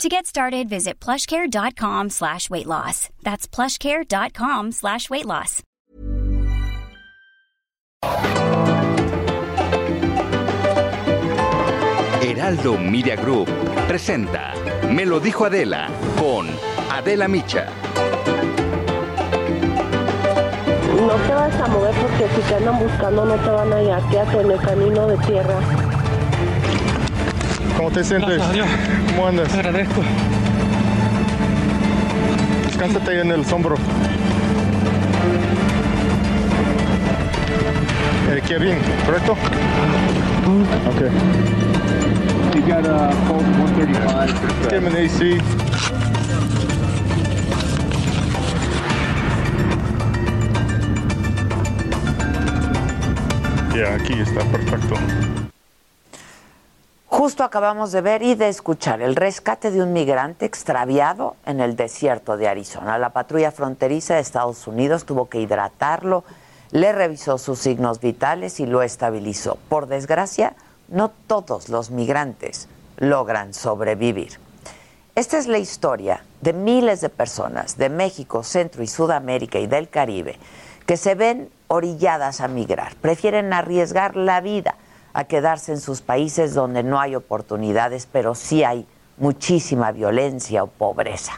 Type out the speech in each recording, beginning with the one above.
To get started, visit plushcare.com slash weight loss. That's plushcare.com slash weight loss. Heraldo Media Group presenta Me lo dijo Adela con Adela Micha. No te vas a mover porque si te andan buscando no te van a hallar. Quédate en el camino de tierra. ¿Cómo te sientes? ¿Cómo andas? Te agradezco. Descánsate ahí en el hombro. Eh, Kevin, ¿correcto? Ok. You got a Colt 135. Kevin AC. Ya, aquí está, perfecto. Justo acabamos de ver y de escuchar el rescate de un migrante extraviado en el desierto de Arizona. La patrulla fronteriza de Estados Unidos tuvo que hidratarlo, le revisó sus signos vitales y lo estabilizó. Por desgracia, no todos los migrantes logran sobrevivir. Esta es la historia de miles de personas de México, Centro y Sudamérica y del Caribe que se ven orilladas a migrar, prefieren arriesgar la vida a quedarse en sus países donde no hay oportunidades, pero sí hay muchísima violencia o pobreza.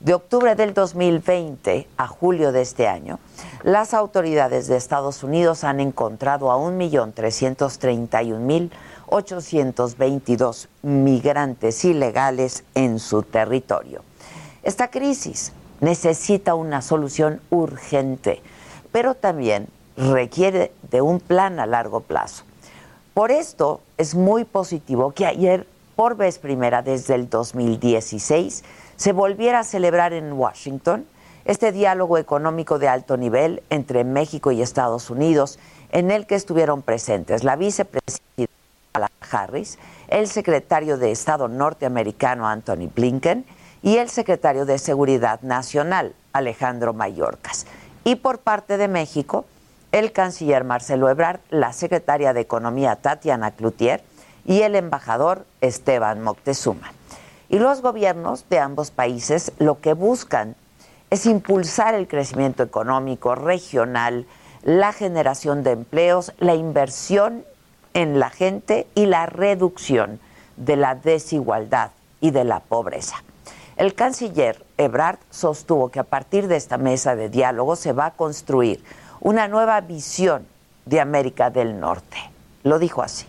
De octubre del 2020 a julio de este año, las autoridades de Estados Unidos han encontrado a 1.331.822 migrantes ilegales en su territorio. Esta crisis necesita una solución urgente, pero también requiere de un plan a largo plazo. Por esto es muy positivo que ayer, por vez primera desde el 2016, se volviera a celebrar en Washington este diálogo económico de alto nivel entre México y Estados Unidos, en el que estuvieron presentes la vicepresidenta Harris, el secretario de Estado norteamericano Anthony Blinken y el secretario de Seguridad Nacional Alejandro Mayorkas. Y por parte de México, el canciller Marcelo Ebrard, la secretaria de Economía Tatiana Cloutier y el embajador Esteban Moctezuma. Y los gobiernos de ambos países lo que buscan es impulsar el crecimiento económico regional, la generación de empleos, la inversión en la gente y la reducción de la desigualdad y de la pobreza. El canciller Ebrard sostuvo que a partir de esta mesa de diálogo se va a construir una nueva visión de América del Norte. Lo dijo así.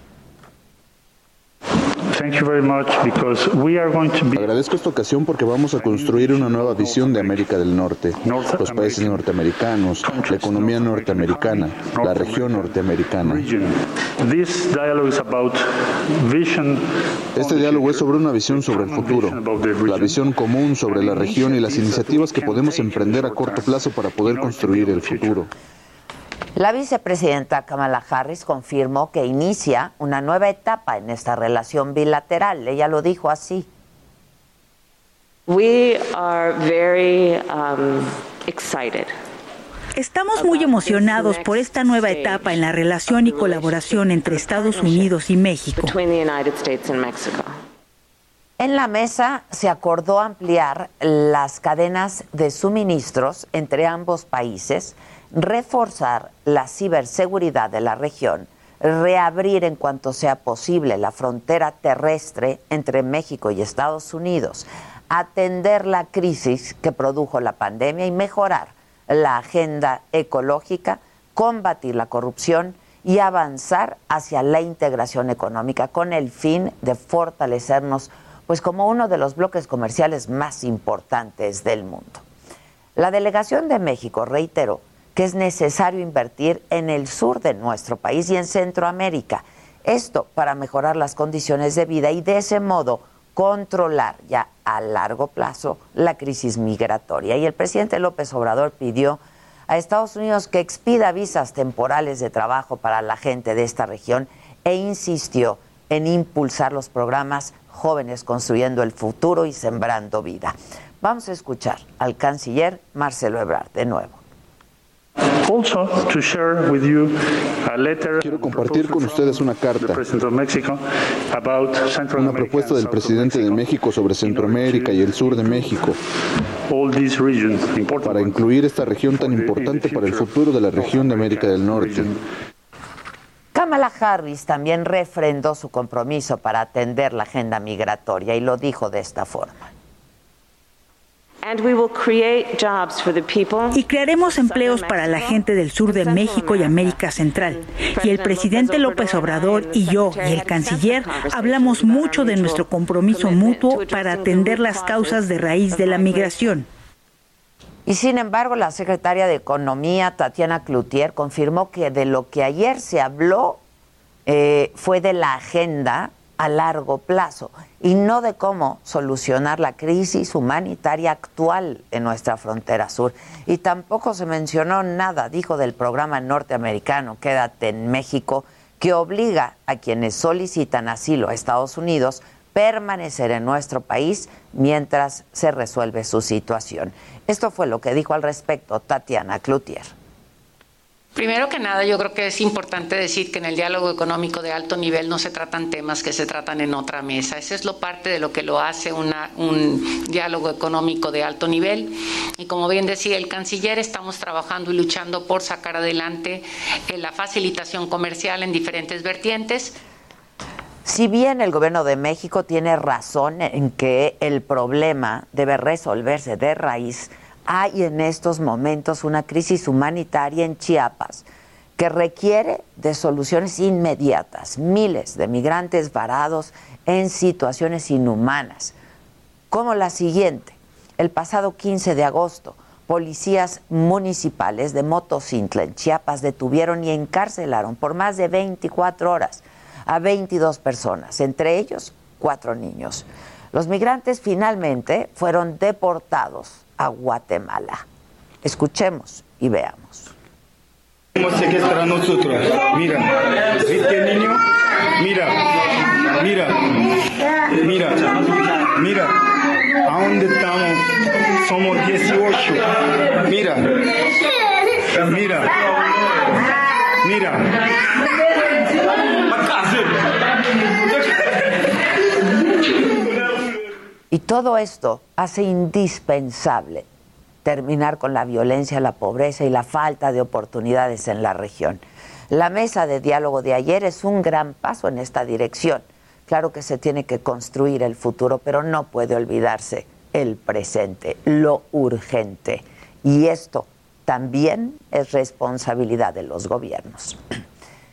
Agradezco esta ocasión porque vamos a construir una nueva visión de América del Norte, los países norteamericanos, la economía norteamericana, la región norteamericana. Este diálogo es sobre una visión sobre el futuro, la visión común sobre la región y las iniciativas que podemos emprender a corto plazo para poder construir el futuro. La vicepresidenta Kamala Harris confirmó que inicia una nueva etapa en esta relación bilateral. Ella lo dijo así. We are very um, excited. Estamos muy emocionados por esta nueva etapa en la relación y colaboración entre Estados Unidos y México. En la mesa se acordó ampliar las cadenas de suministros entre ambos países, reforzar la ciberseguridad de la región, reabrir en cuanto sea posible la frontera terrestre entre México y Estados Unidos, atender la crisis que produjo la pandemia y mejorar la agenda ecológica, combatir la corrupción y avanzar hacia la integración económica con el fin de fortalecernos pues como uno de los bloques comerciales más importantes del mundo. La delegación de México reiteró que es necesario invertir en el sur de nuestro país y en Centroamérica. Esto para mejorar las condiciones de vida y de ese modo controlar ya a largo plazo la crisis migratoria. Y el presidente López Obrador pidió a Estados Unidos que expida visas temporales de trabajo para la gente de esta región e insistió en impulsar los programas Jóvenes Construyendo el Futuro y Sembrando Vida. Vamos a escuchar al canciller Marcelo Ebrard de nuevo. Quiero compartir con ustedes una carta, una propuesta del presidente de México sobre Centroamérica y el sur de México, para incluir esta región tan importante para el futuro de la región de América del Norte. Kamala Harris también refrendó su compromiso para atender la agenda migratoria y lo dijo de esta forma. Y crearemos empleos para la gente del sur de México y América Central. Y el presidente López Obrador y yo y el canciller hablamos mucho de nuestro compromiso mutuo para atender las causas de raíz de la migración. Y sin embargo, la secretaria de Economía, Tatiana Cloutier, confirmó que de lo que ayer se habló eh, fue de la agenda a largo plazo y no de cómo solucionar la crisis humanitaria actual en nuestra frontera sur. Y tampoco se mencionó nada, dijo, del programa norteamericano Quédate en México, que obliga a quienes solicitan asilo a Estados Unidos permanecer en nuestro país mientras se resuelve su situación. Esto fue lo que dijo al respecto Tatiana Cloutier. Primero que nada, yo creo que es importante decir que en el diálogo económico de alto nivel no se tratan temas que se tratan en otra mesa. Esa es lo parte de lo que lo hace un diálogo económico de alto nivel. Y como bien decía el canciller, estamos trabajando y luchando por sacar adelante eh, la facilitación comercial en diferentes vertientes. Si bien el gobierno de México tiene razón en que el problema debe resolverse de raíz, hay en estos momentos una crisis humanitaria en Chiapas que requiere de soluciones inmediatas. Miles de migrantes varados en situaciones inhumanas, como la siguiente. El pasado 15 de agosto, policías municipales de Motocintla en Chiapas detuvieron y encarcelaron por más de 24 horas a 22 personas, entre ellos cuatro niños. Los migrantes finalmente fueron deportados a Guatemala. Escuchemos y veamos. Mira. Mira, mira, mira, mira. ¿A dónde estamos? Somos 18. Mira, mira, mira. Y todo esto hace indispensable terminar con la violencia, la pobreza y la falta de oportunidades en la región. La mesa de diálogo de ayer es un gran paso en esta dirección. Claro que se tiene que construir el futuro, pero no puede olvidarse el presente, lo urgente. Y esto también es responsabilidad de los gobiernos.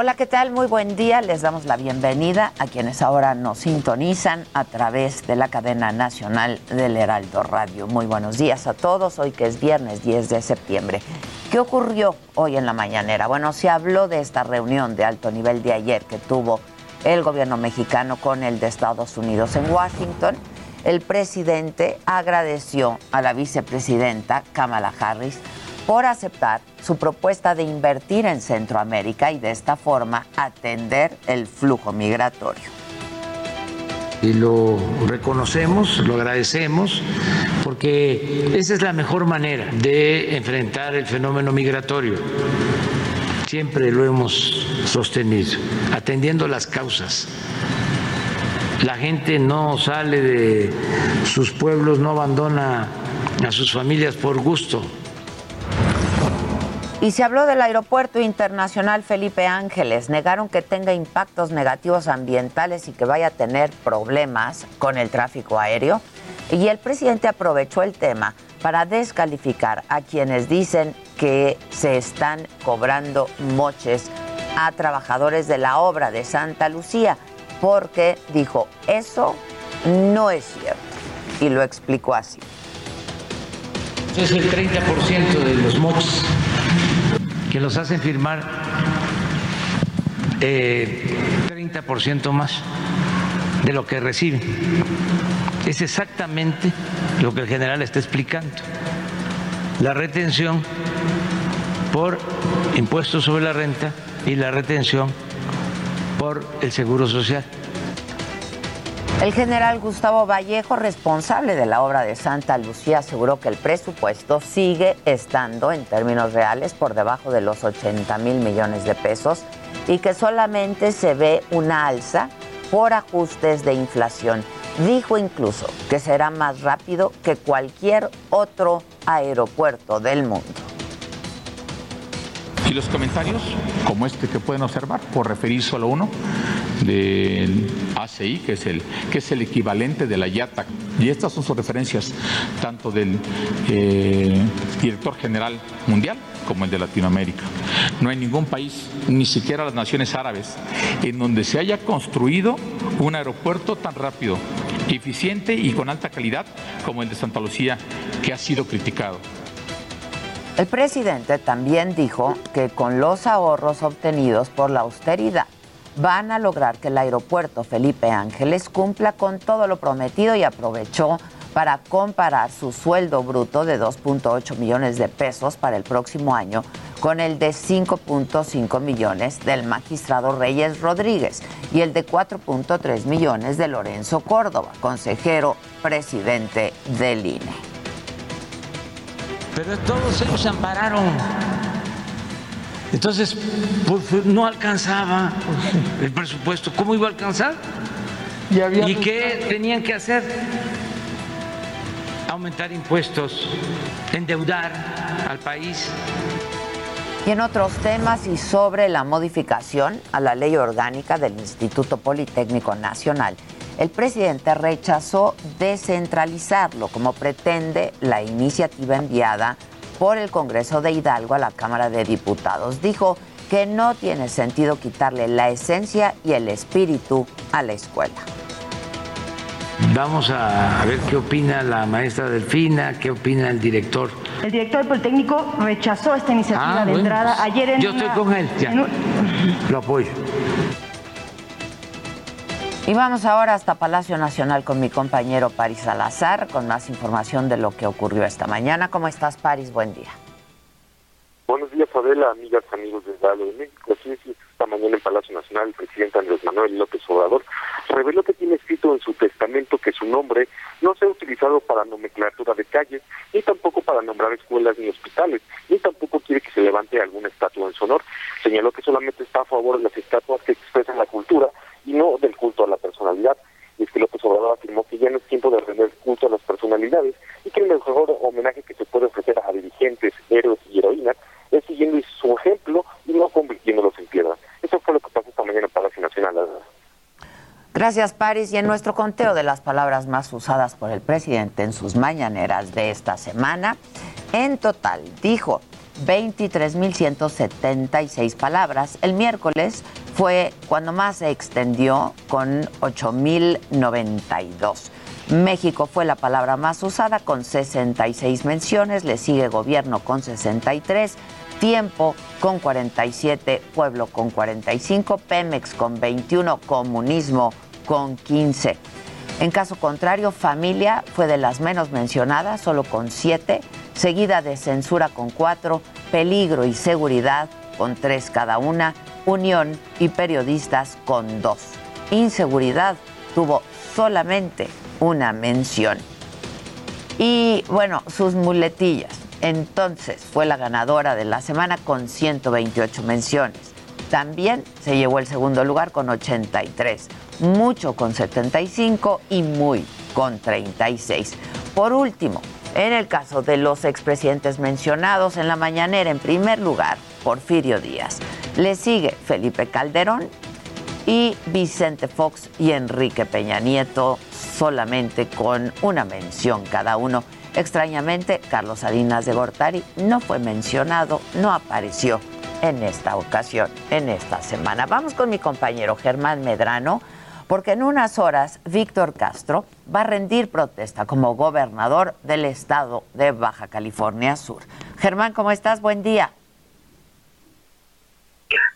Hola, ¿qué tal? Muy buen día. Les damos la bienvenida a quienes ahora nos sintonizan a través de la cadena nacional del Heraldo Radio. Muy buenos días a todos. Hoy que es viernes 10 de septiembre. ¿Qué ocurrió hoy en la mañanera? Bueno, se habló de esta reunión de alto nivel de ayer que tuvo el gobierno mexicano con el de Estados Unidos en Washington. El presidente agradeció a la vicepresidenta Kamala Harris por aceptar su propuesta de invertir en Centroamérica y de esta forma atender el flujo migratorio. Y lo reconocemos, lo agradecemos, porque esa es la mejor manera de enfrentar el fenómeno migratorio. Siempre lo hemos sostenido, atendiendo las causas. La gente no sale de sus pueblos, no abandona a sus familias por gusto Y se habló del Aeropuerto Internacional Felipe Ángeles. Negaron que tenga impactos negativos ambientales y que vaya a tener problemas con el tráfico aéreo. Y el presidente aprovechó el tema para descalificar a quienes dicen que se están cobrando moches a trabajadores de la obra de Santa Lucía, porque dijo, eso no es cierto. Y lo explicó así. Es el 30% de los moches que los hacen firmar eh, 30% más de lo que reciben. Es exactamente lo que el general está explicando. La retención por impuestos sobre la renta y la retención por el seguro social. El general Gustavo Vallejo, responsable de la obra de Santa Lucía, aseguró que el presupuesto sigue estando en términos reales por debajo de los 80 mil millones de pesos y que solamente se ve una alza por ajustes de inflación. Dijo incluso que será más rápido que cualquier otro aeropuerto del mundo. Y los comentarios, como este que pueden observar, por referir solo uno, del ACI, que es el, que es el equivalente de la IATA. Y estas son sus referencias, tanto del eh, director general mundial como el de Latinoamérica. No hay ningún país, ni siquiera las naciones árabes, en donde se haya construido un aeropuerto tan rápido, eficiente y con alta calidad como el de Santa Lucía, que ha sido criticado. El presidente también dijo que con los ahorros obtenidos por la austeridad van a lograr que el aeropuerto Felipe Ángeles cumpla con todo lo prometido y aprovechó para comparar su sueldo bruto de 2.8 millones de pesos para el próximo año con el de 5.5 millones del magistrado Reyes Rodríguez y el de 4.3 millones de Lorenzo Córdoba, consejero presidente del INE pero todos ellos se ampararon. Entonces, pues, no alcanzaba el presupuesto. ¿Cómo iba a alcanzar? ¿Y qué tenían que hacer? Aumentar impuestos, endeudar al país. Y en otros temas y sobre la modificación a la ley orgánica del Instituto Politécnico Nacional, el presidente rechazó descentralizarlo, como pretende la iniciativa enviada por el Congreso de Hidalgo a la Cámara de Diputados. Dijo que no tiene sentido quitarle la esencia y el espíritu a la escuela. Vamos a ver qué opina la maestra Delfina, qué opina el director. El director del Politécnico rechazó esta iniciativa ah, de entrada pues, ayer en Yo estoy con él, ya. Lo apoyo. Y vamos ahora hasta Palacio Nacional con mi compañero Paris Salazar con más información de lo que ocurrió esta mañana. ¿Cómo estás, Paris? Buen día. Buenos días, Adela, amigas, amigos de Dalo de México. Esta mañana en Palacio Nacional el presidente Andrés Manuel López Obrador reveló que tiene escrito en su testamento que su nombre no sea utilizado para nomenclatura de calles, ni tampoco para nombrar escuelas ni hospitales, ni tampoco quiere que se levante alguna estatua en su honor. Señaló que solamente está a favor de las estatuas que expresan la cultura y no del culto a la personalidad. Y es que López Obrador afirmó que ya no es tiempo de rendir culto a las personalidades y que el mejor homenaje que se puede ofrecer a dirigentes, héroes y heroínas es siguiendo su ejemplo y no convirtiéndolos en piedra. Eso fue lo que pasó esta mañana en Palacio Nacional. Gracias, Paris. Y en nuestro conteo de las palabras más usadas por el presidente en sus mañaneras de esta semana, en total dijo 23.176 palabras. El miércoles fue cuando más se extendió con 8.092. México fue la palabra más usada con 66 menciones, le sigue gobierno con 63, tiempo con 47, pueblo con 45, Pemex con 21, comunismo con 15. En caso contrario, familia fue de las menos mencionadas, solo con 7, seguida de censura con 4, peligro y seguridad con 3 cada una, unión y periodistas con 2. Inseguridad tuvo solamente una mención. Y bueno, sus muletillas. Entonces fue la ganadora de la semana con 128 menciones. También se llevó el segundo lugar con 83, mucho con 75 y muy con 36. Por último, En el caso de los expresidentes mencionados en la mañanera, en primer lugar, Porfirio Díaz. Le sigue Felipe Calderón y Vicente Fox y Enrique Peña Nieto, solamente con una mención cada uno. Extrañamente, Carlos Salinas de Gortari no fue mencionado, no apareció en esta ocasión, en esta semana. Vamos con mi compañero Germán Medrano, porque en unas horas Víctor Castro va a rendir protesta como gobernador del estado de Baja California Sur. Germán, ¿cómo estás? Buen día.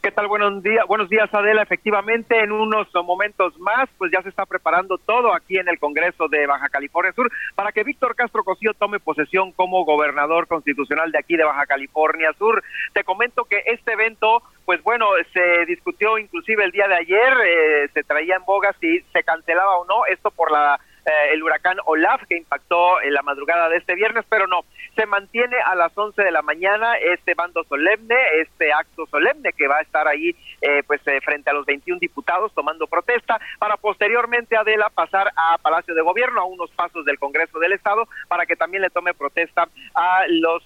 ¿Qué tal? Buenos días, buenos días Adela. Efectivamente, en unos momentos más, pues ya se está preparando todo aquí en el Congreso de Baja California Sur para que Víctor Castro Cosío tome posesión como gobernador constitucional de aquí de Baja California Sur. Te comento que este evento pues bueno, se discutió inclusive el día de ayer, eh, se traía en boga si se cancelaba o no, esto por la eh, el huracán Olaf que impactó en la madrugada de este viernes, pero no, se mantiene a las 11 de la mañana este bando solemne, este acto solemne que va a estar ahí eh, pues eh, frente a los 21 diputados tomando protesta para posteriormente Adela pasar a Palacio de Gobierno a unos pasos del Congreso del Estado para que también le tome protesta a los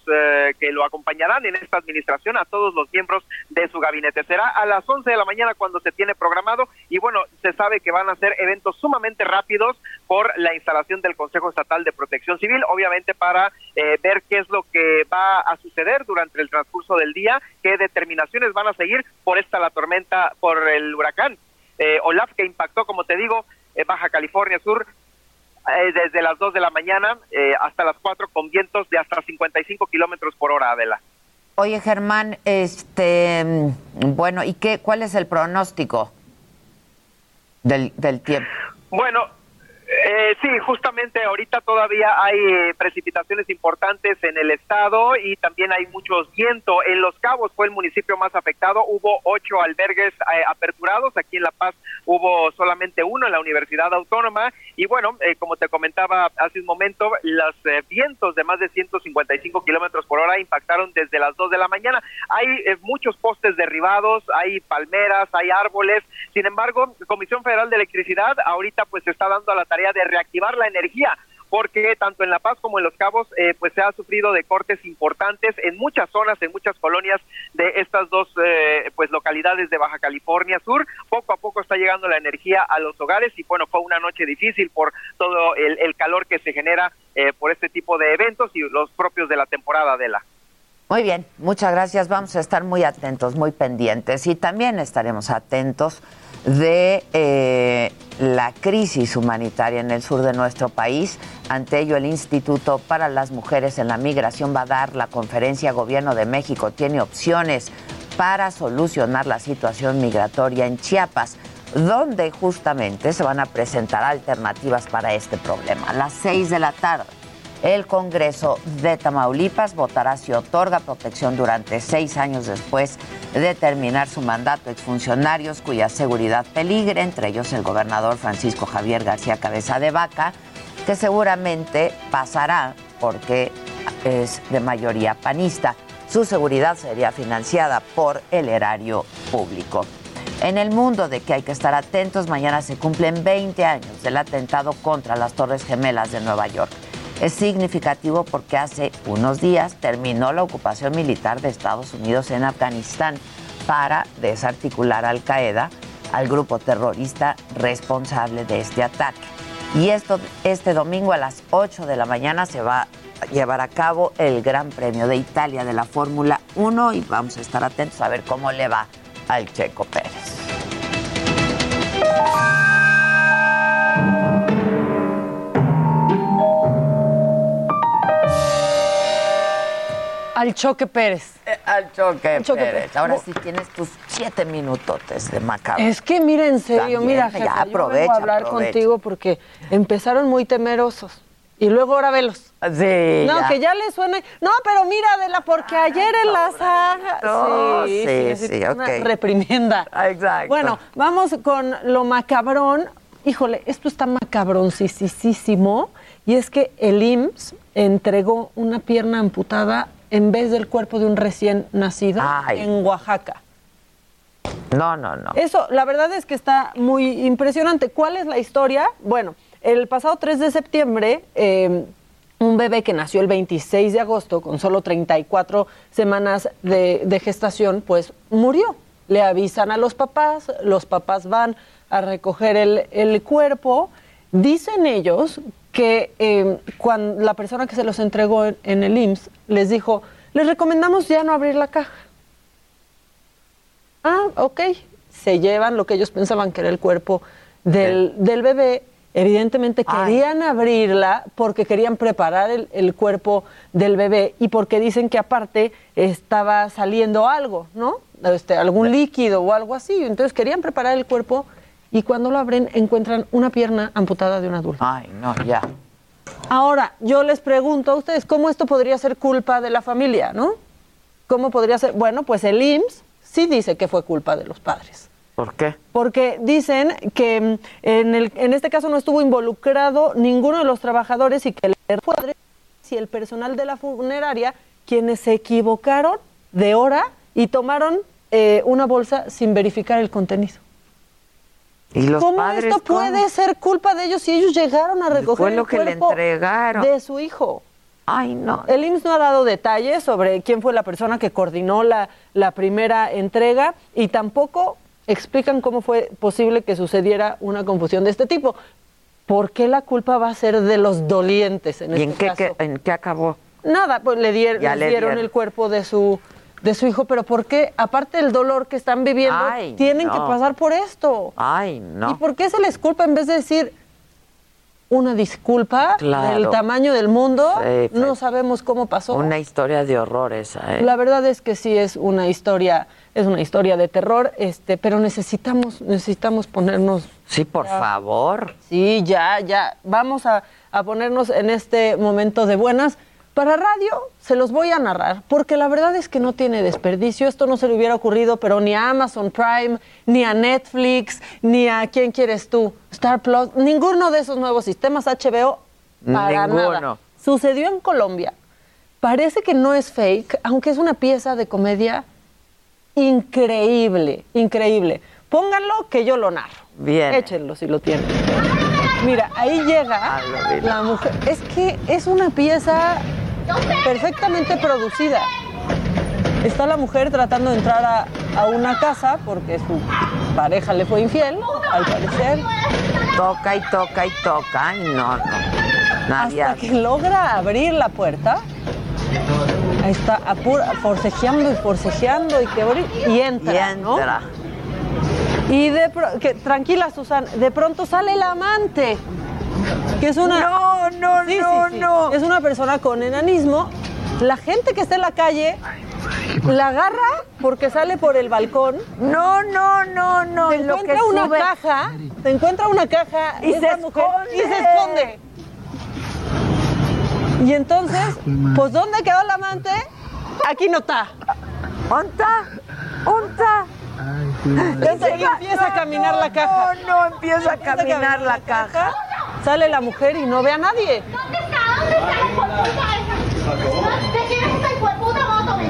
que lo acompañarán en esta administración a todos los miembros de su gabinete. Será a las 11 de la mañana cuando se tiene programado y bueno, se sabe que van a ser eventos sumamente rápidos por la instalación del Consejo Estatal de Protección Civil, obviamente para eh, ver qué es lo que va a suceder durante el transcurso del día, qué determinaciones van a seguir por esta la tormenta, por el huracán eh, Olaf que impactó, como te digo, Baja California Sur eh, desde las 2 de la mañana hasta las 4 con vientos de hasta 55 kilómetros por hora, Adela. Oye, Germán, este, bueno, ¿y qué, cuál es el pronóstico del, del tiempo? Bueno, eh, sí, justamente ahorita todavía hay eh, precipitaciones importantes en el estado y también hay muchos viento. En Los Cabos fue el municipio más afectado, hubo ocho albergues eh, aperturados, aquí en La Paz hubo solamente uno en la Universidad Autónoma y bueno, eh, como te comentaba hace un momento, los vientos de más de 155 kilómetros por hora impactaron desde las 2 de la mañana. Hay muchos postes derribados, hay palmeras, hay árboles, sin embargo, Comisión Federal de Electricidad ahorita pues está dando a la de reactivar la energía porque tanto en La Paz como en Los Cabos eh, pues se ha sufrido de cortes importantes en muchas zonas, en muchas colonias de estas dos eh, pues localidades de Baja California Sur. Poco a poco está llegando la energía a los hogares y bueno, fue una noche difícil por todo el, calor que se genera eh, por este tipo de eventos y los propios de la temporada de la. Muy bien, muchas gracias. Vamos a estar muy atentos, muy pendientes y también estaremos atentos de eh, la crisis humanitaria en el sur de nuestro país. Ante ello, el Instituto para las Mujeres en la Migración va a dar la conferencia Gobierno de México. Tiene opciones para solucionar la situación migratoria en Chiapas, donde justamente se van a presentar alternativas para este problema. A las seis de la tarde el Congreso de Tamaulipas votará si otorga protección durante seis años después de terminar su mandato exfuncionarios cuya seguridad peligre, entre ellos el gobernador Francisco Javier García Cabeza de Vaca, que seguramente pasará porque es de mayoría panista. Su seguridad sería financiada por el erario público. En el mundo de que hay que estar atentos, mañana se cumplen 20 años del atentado contra las Torres Gemelas de Nueva York. Es significativo porque hace unos días terminó la ocupación militar de Estados Unidos en Afganistán para desarticular Al Qaeda, al grupo terrorista responsable de este ataque. Y esto, este domingo a las 8 de la mañana se va a llevar a cabo el Gran Premio de Italia de la Fórmula 1 y vamos a estar atentos a ver cómo le va al Checo Pérez. Al Choque Pérez. Eh, al Choque, Pérez. Ahora sí tienes tus siete minutotes de macabro. Es que mira, en serio, mira, jefa, ya aprovecha, yo vengo a hablar contigo porque empezaron muy temerosos. Y luego ahora velos. Sí. No, que ya le suena. No, pero mira, Adela, porque ayer en la saga. sí, sí, sí, sí una reprimienda. Exacto. Bueno, vamos con lo macabrón. Híjole, esto está macabroncísimo. Y es que el IMSS entregó una pierna amputada en vez del cuerpo de un recién nacido en Oaxaca. No, no, no. Eso, la verdad es que está muy impresionante. ¿Cuál es la historia? Bueno, el pasado 3 de septiembre, em, un bebé que nació el 26 de agosto con solo 34 semanas de, de gestación, pues murió. Le avisan a los papás, los papás van a recoger el, el cuerpo. Dicen ellos que eh, cuando la persona que se los entregó en, en el IMSS les dijo, les recomendamos ya no abrir la caja. Ah, ok. Se llevan lo que ellos pensaban que era el cuerpo del, del bebé. Evidentemente querían abrirla porque querían preparar el, el cuerpo del bebé y porque dicen que aparte estaba saliendo algo, ¿no? Este, algún líquido o algo así. Entonces querían preparar el cuerpo y cuando lo abren encuentran una pierna amputada de un adulto. Ay, no, ya. Ahora, yo les pregunto a ustedes, ¿cómo esto podría ser culpa de la familia, no? ¿Cómo podría ser? Bueno, pues el IMSS sí dice que fue culpa de los padres. ¿Por qué? Porque dicen que mm, en, el, en este caso no estuvo involucrado ninguno de los trabajadores y que el padre y el personal de la funeraria quienes se equivocaron de hora y tomaron eh, una bolsa sin verificar el contenido. ¿Y los ¿Cómo padres esto cómo? puede ser culpa de ellos si ellos llegaron a recoger Fue lo el que le cuerpo entregaron. de su hijo? Ay, no. El IMSS no ha dado detalles sobre quién fue la persona que coordinó la, la primera entrega y tampoco explican cómo fue posible que sucediera una confusión de este tipo. ¿Por qué la culpa va a ser de los dolientes en ¿Y este en qué, caso? qué- en qué acabó? Nada, pues le, dier- Ya les le dieron dieron. el cuerpo de su de su hijo, pero ¿por qué? Aparte del dolor que están viviendo, Ay, tienen no. que pasar por esto. Ay, no. ¿Y por qué se les culpa en vez de decir una disculpa Claro. del tamaño del mundo? Sí, no sabemos cómo pasó. Una historia de horror esa, ¿eh? La verdad es que sí es una historia, es una historia de terror, este, pero necesitamos, necesitamos ponernos. Sí, por ya- favor. Sí, ya, ya. Vamos a, a ponernos en este momento de buenas. Para radio se los voy a narrar, porque la verdad es que no tiene desperdicio. Esto no se le hubiera ocurrido, pero ni a Amazon Prime, ni a Netflix, ni a quién quieres tú, Star Plus, ninguno de esos nuevos sistemas HBO para Ninguno. nada. Sucedió en Colombia. Parece que no es fake, aunque es una pieza de comedia increíble, increíble. Pónganlo que yo lo narro. Bien. Échenlo si lo tienen. Mira, ahí llega la mujer. Es que es una pieza perfectamente producida. Está la mujer tratando de entrar a, a una casa porque su pareja le fue infiel, al parecer. Toca y toca y toca. Ay, no, no. Nadie Hasta que logra abrir la puerta. Ahí está, apura, forcejeando y forcejeando y que abrir- y entra, Y ¿no? entra. Y de que, tranquila, Susan, de pronto sale el amante, que es una... No, no, Sí, no, sí, no. Es una persona con enanismo. La gente que está en la calle la agarra porque sale por el balcón. No, no, no, no. Te lo que encuentra una sube- caja, te encuentra una caja Y se esconde. y se esconde. Y entonces, pues ¿dónde quedó el amante? Aquí no está. ¿Onta? ¿Onta? Entonces ahí empieza a caminar la caja. No, no, empieza a caminar la caja. Sale la mujer y no ve a nadie.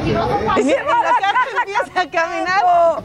Y Y se mira, va la la caja caja empieza a caminar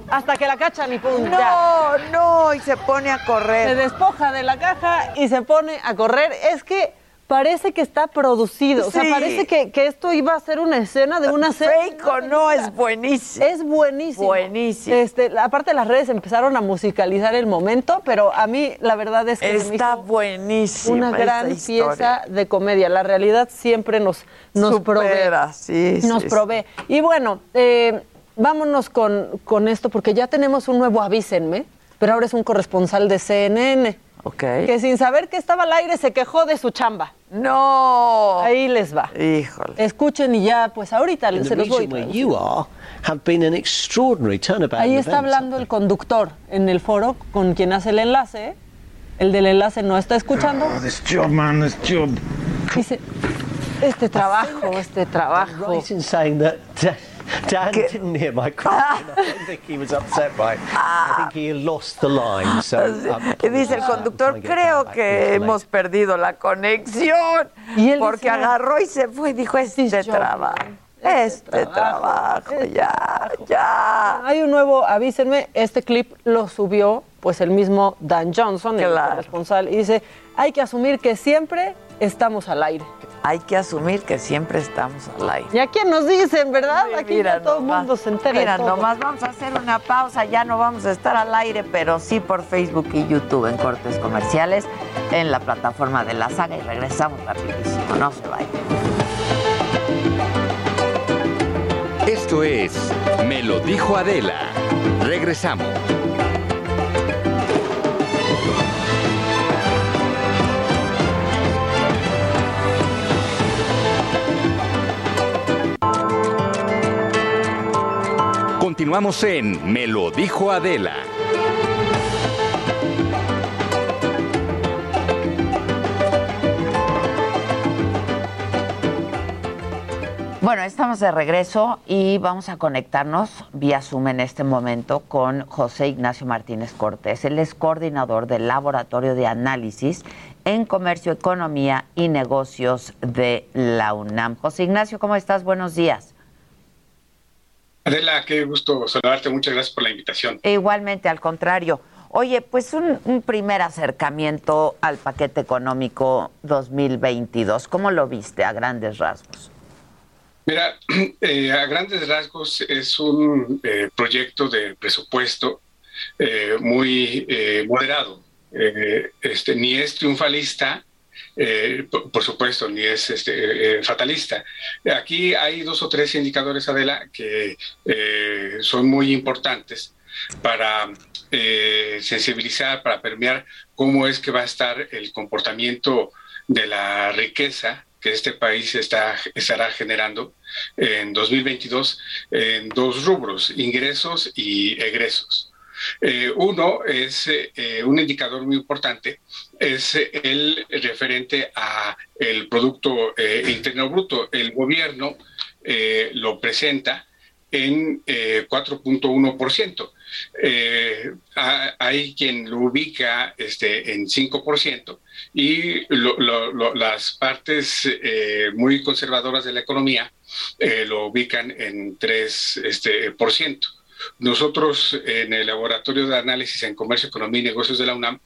hasta que la cachan y pum, ya. No, no, y se pone a Se correr. despoja de la caja y se pone a correr. Es que parece que está producido. O sea, parece que, que esto iba a ser una escena de una serie. Fake o no, es buenísimo. Es buenísimo. Buenísimo. Este, aparte las redes empezaron a musicalizar el momento, pero a mí la verdad es que Está hizo buenísima una gran pieza de comedia. La realidad siempre nos, nos provee. Sí, nos sí, provee. Y bueno, eh, vámonos con, con esto, porque ya tenemos un nuevo avísenme, pero ahora es un corresponsal de CNN. Que sin saber que estaba al aire se quejó de su chamba. No. Ahí les va. Híjole. Escuchen y ya, pues ahorita in se los voy. you are have been an extraordinary turnabout Ahí está hablando el conductor en el foro con quien hace el enlace. El del enlace no está escuchando. This job, man, this job. Dice, este trabajo, este trabajo. Dan didn't hear my question. I don't think he was upset by it. I think he lost the line. So, um, Y dice el conductor, creo que hemos perdido la conexión. Y él porque dice, agarró y se fue y dijo, este trabajo, este trabajo, ya, ya. Hay un nuevo, avísenme, este clip lo subió pues el mismo Dan Johnson, el corresponsal, y dice, hay que asumir que siempre estamos al aire. hay que asumir que siempre estamos al aire. ¿Y a quién nos dicen, verdad? Aquí mira ya todo el mundo se entera. Mira, todo. nomás vamos a hacer una pausa, ya no vamos a estar al aire, pero sí por Facebook y YouTube en cortes comerciales en la plataforma de la saga y regresamos rapidísimo, no se vayan. Esto es Me lo dijo Adela. Regresamos. Continuamos en Me lo dijo Adela. Bueno, estamos de regreso y vamos a conectarnos vía Zoom en este momento con José Ignacio Martínez Cortés. Él es coordinador del Laboratorio de Análisis en Comercio, Economía y Negocios de la UNAM. José Ignacio, ¿cómo estás? Buenos días. Adela, qué gusto saludarte. Muchas gracias por la invitación. E igualmente, al contrario. Oye, pues un, un primer acercamiento al paquete económico 2022. ¿Cómo lo viste a grandes rasgos? Mira, eh, a grandes rasgos es un eh, proyecto de presupuesto eh, muy eh, moderado. Este, ni es triunfalista, eh, por, por supuesto, ni es este, eh, fatalista. Aquí hay dos o tres indicadores, Adela, que eh, son muy importantes para eh, sensibilizar, para permear cómo es que va a estar el comportamiento de la riqueza que este país está, estará generando en 2022 en dos rubros, ingresos y egresos. Eh, uno es eh, un indicador muy importante, es el referente a el Producto eh, Interno Bruto. El gobierno eh, lo presenta en eh, 4.1%. Eh, ha- hay quien lo ubica este, en 5% y lo- las partes eh, muy conservadoras de la economía eh, lo ubican en 3%. Este, por ciento. Nosotros en el Laboratorio de Análisis en Comercio, Economía y Negocios de la UNAM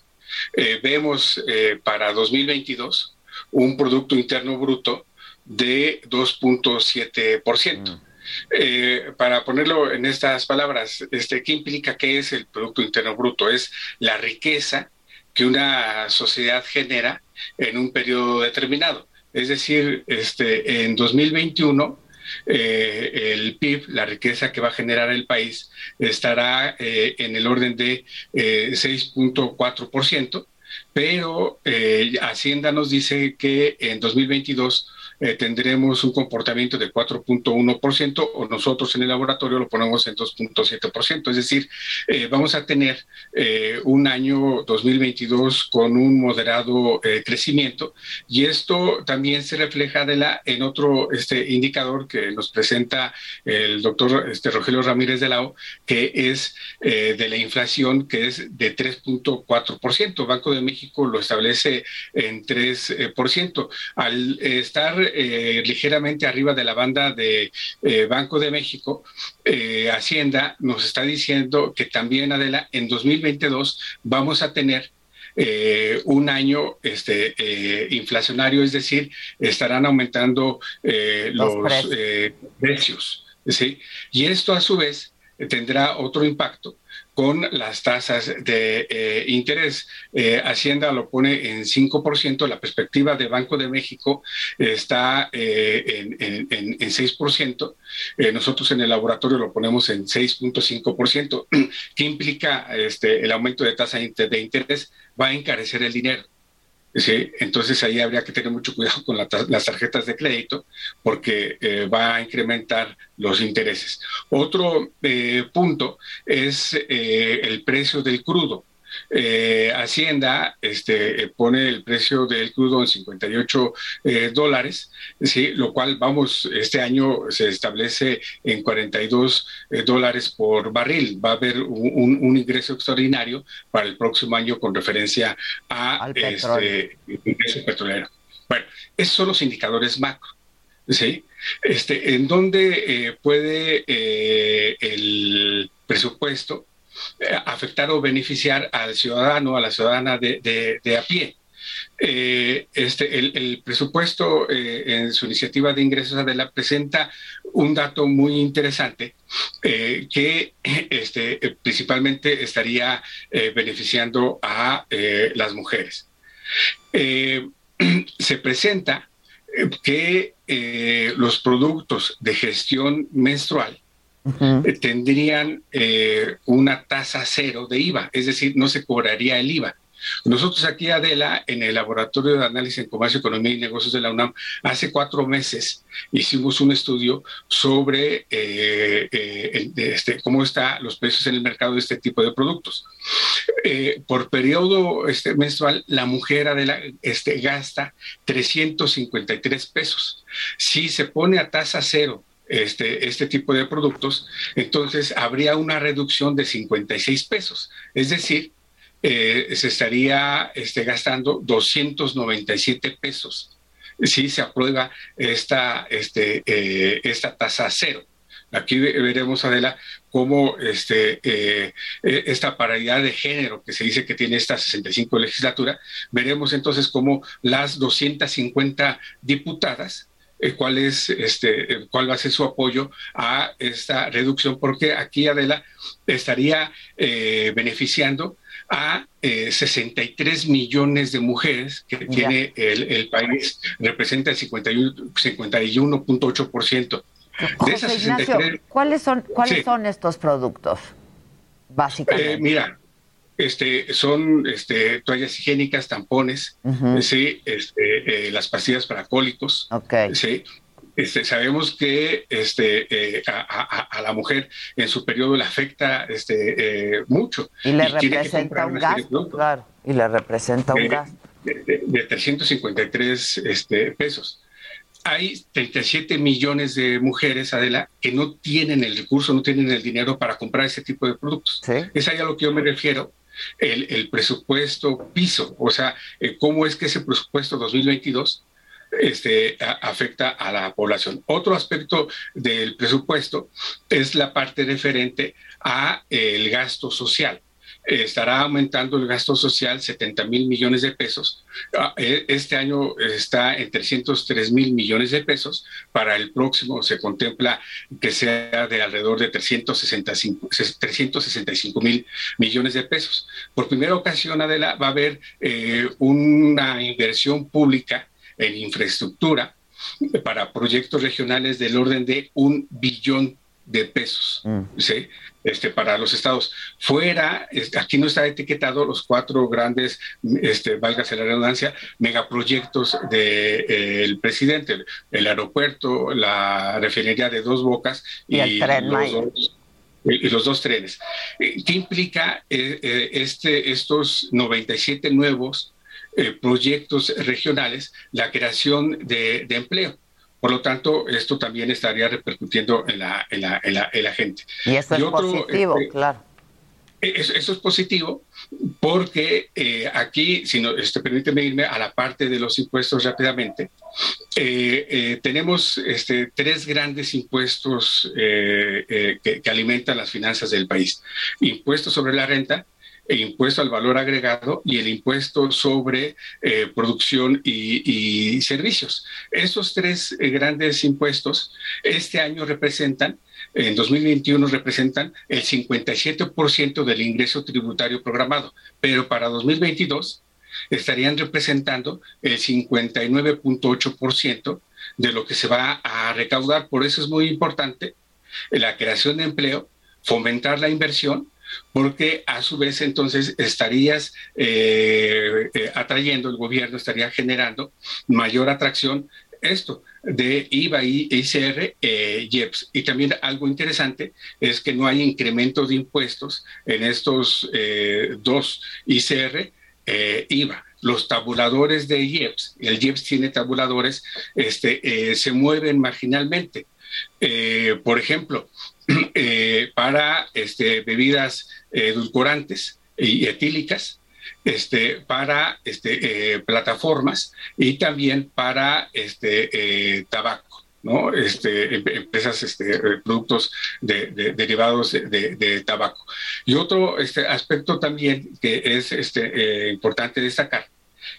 eh, vemos eh, para 2022 un Producto Interno Bruto de 2.7%. Eh, para ponerlo en estas palabras, este, ¿qué implica que es el Producto Interno Bruto? Es la riqueza que una sociedad genera en un periodo determinado. Es decir, este, en 2021 eh, el PIB, la riqueza que va a generar el país, estará eh, en el orden de eh, 6.4%, pero eh, Hacienda nos dice que en 2022 eh, tendremos un comportamiento de 4.1% o nosotros en el laboratorio lo ponemos en 2.7%. Es decir, eh, vamos a tener eh, un año 2022 con un moderado crecimiento y esto también se refleja en otro este, indicador que nos presenta el doctor este, Rogelio Ramírez de Lao, que es de la inflación, que es de 3.4%. Banco de México lo establece en 3%. Al estar eh, ligeramente arriba de la banda de eh, Banco de México, eh, Hacienda nos está diciendo que también, Adela, en 2022 vamos a tener eh, un año este, eh, inflacionario, es decir, estarán aumentando eh, Los los, precios. ¿sí? Y esto a su vez tendrá otro impacto con las tasas de eh, interés. Eh, Hacienda lo pone en 5%, la perspectiva de Banco de México está eh, en, en- en- en 6%, Eh, nosotros en el laboratorio lo ponemos en 6.5%. ¿Qué implica este, el aumento de tasa de interés? Va a encarecer el dinero. Entonces ahí habría que tener mucho cuidado con las tarjetas de crédito porque eh, va a incrementar los intereses. Otro eh, punto es eh, el precio del crudo. Eh, Hacienda este, eh, pone el precio del crudo en 58 eh, dólares, ¿sí? lo cual, vamos, este año se establece en 42 eh, dólares por barril. Va a haber un, ingreso extraordinario para el próximo año con referencia a este, ingreso petrolero. Bueno, esos son los indicadores macro. ¿sí? Este, en donde eh, puede eh, el presupuesto afectar o beneficiar al ciudadano, a la ciudadana de, a pie. eh, este, el, presupuesto eh, en su iniciativa de ingresos Adela presenta un dato muy interesante eh, que este, principalmente estaría beneficiando a las mujeres. se presenta que los productos de gestión menstrual tendrían una tasa cero de IVA, es decir, no se cobraría el IVA. Nosotros aquí, Adela, en el Laboratorio de Análisis en Comercio, Economía y Negocios de la UNAM, hace cuatro meses hicimos un estudio sobre eh, eh, este, cómo están los precios en el mercado de este tipo de productos. Eh, por periodo este, menstrual, la mujer Adela este, gasta 353 pesos. Si se pone a tasa cero este, este tipo de productos, entonces habría una reducción de 56 pesos. Es decir, eh, se estaría este, gastando 297 pesos si se aprueba esta, este, eh, esta tasa cero. Aquí veremos, Adela, cómo este, eh, esta paridad de género que se dice que tiene esta 65 legislatura, veremos entonces cómo las 250 diputadas cuál es este cuál va a ser su apoyo a esta reducción porque aquí Adela estaría beneficiando a 63 eh, millones de mujeres que tiene el, país, representa el 51.8%. de esas 63, ¿cuáles son cuáles son estos productos? Básicamente. Eh, mira, este, son este, toallas higiénicas, tampones, sí, este, eh, las pastillas para cólicos, sí, este, sabemos que este, eh, a, la mujer en su periodo le afecta este, eh, mucho. Y le representa un gasto, claro. Y le representa un gasto. De, 353 este, pesos. Hay 37 millones de mujeres, Adela, que no tienen el recurso, no tienen el dinero para comprar ese tipo de productos. Es ahí a lo que yo me refiero. El, presupuesto piso, o sea, eh, cómo es que ese presupuesto 2022 este, afecta a la población. Otro aspecto del presupuesto es la parte referente a el gasto social. Estará aumentando el gasto social 70 mil millones de pesos. Ah, e, este año está en 303 mil millones de pesos. Para el próximo se contempla que sea de alrededor de 365, 365 mil millones de pesos. Por primera ocasión, Adela, va a haber eh, una inversión pública en infraestructura para proyectos regionales del orden de un billón de pesos mm. ¿sí? Este, para los estados. Fuera, aquí no está etiquetado los cuatro grandes, este, válgase la redundancia, megaproyectos del de, eh, presidente, el aeropuerto, la refinería de Dos Bocas y, los, dos, y los dos trenes. Eh, ¿Qué implica eh, este, estos 97 nuevos eh, proyectos regionales la creación de, empleo. Por lo tanto, esto también estaría repercutiendo en la, en la, en la, gente. Y eso es positivo, este, claro. Eh, eso, es positivo porque eh, aquí, si no, este, permíteme irme a la parte de los impuestos rápidamente, tenemos este, tres grandes impuestos que, que, alimentan las finanzas del país. Impuesto sobre la renta, el impuesto al valor agregado y el impuesto sobre eh, producción y, servicios. Esos tres eh, grandes impuestos este año representan, en 2021 representan el 57% del ingreso tributario programado, pero para 2022 estarían representando el 59.8% de lo que se va a recaudar. Por eso es muy importante la creación de empleo, fomentar la inversión porque a su vez entonces estarías eh, eh, atrayendo, el gobierno estaría generando mayor atracción esto de IVA y ICR eh, IEPS. Y también algo interesante es que no hay incremento de impuestos en estos dos ICR IVA los tabuladores de IEPS, el IEPS tiene tabuladores, este, se mueven marginalmente. Por ejemplo, Eh, para este, bebidas edulcorantes y etílicas, este, para este, eh, plataformas y también para este, eh, tabaco. ¿no? Este, em, empresas, este, productos de, derivados de, tabaco. Y otro este, aspecto también que es este, importante destacar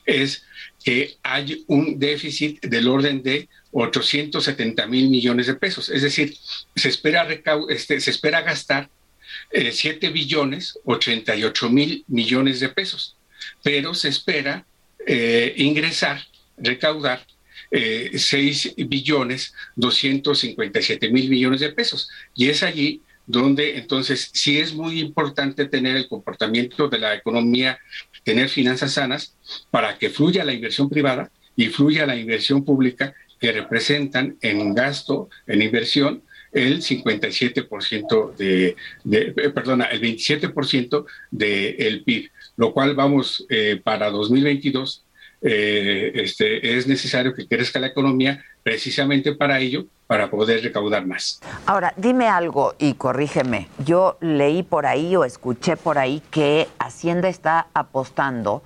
es que hay un déficit del orden de 870 mil millones de pesos. Es decir, se espera, este, se espera gastar 7 eh, billones 88 mil millones de pesos, pero se espera eh, ingresar, recaudar eh, 6 billones 257 mil millones de pesos. Y es allí donde entonces sí es muy importante tener el comportamiento de la economía, tener finanzas sanas para que fluya la inversión privada y fluya la inversión pública que representan en gasto, en inversión, el 57% de, de, eh, perdona, el 27% del PIB, lo cual vamos eh, para 2022 eh, este, es necesario que crezca la economía precisamente para ello, para poder recaudar más. Ahora, dime algo y corrígeme. Yo leí por ahí o escuché por ahí que Hacienda está apostando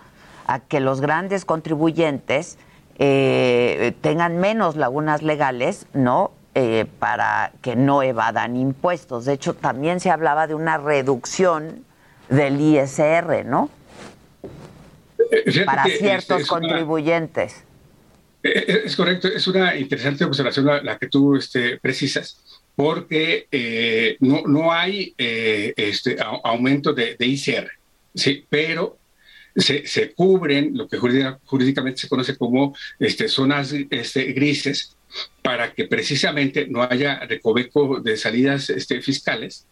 a que los grandes contribuyentes eh, tengan menos lagunas legales, ¿no? Eh, para que no evadan impuestos. De hecho, también se hablaba de una reducción del ISR, ¿no? Eh, para ciertos contribuyentes. es correcto, es una interesante observación la, que tú este, precisas, porque no, no hay este, aumento de, de ICR, ¿sí? pero se, cubren lo que jurídicamente se conoce como este, zonas este, grises para que precisamente no haya recoveco de salidas este, fiscales,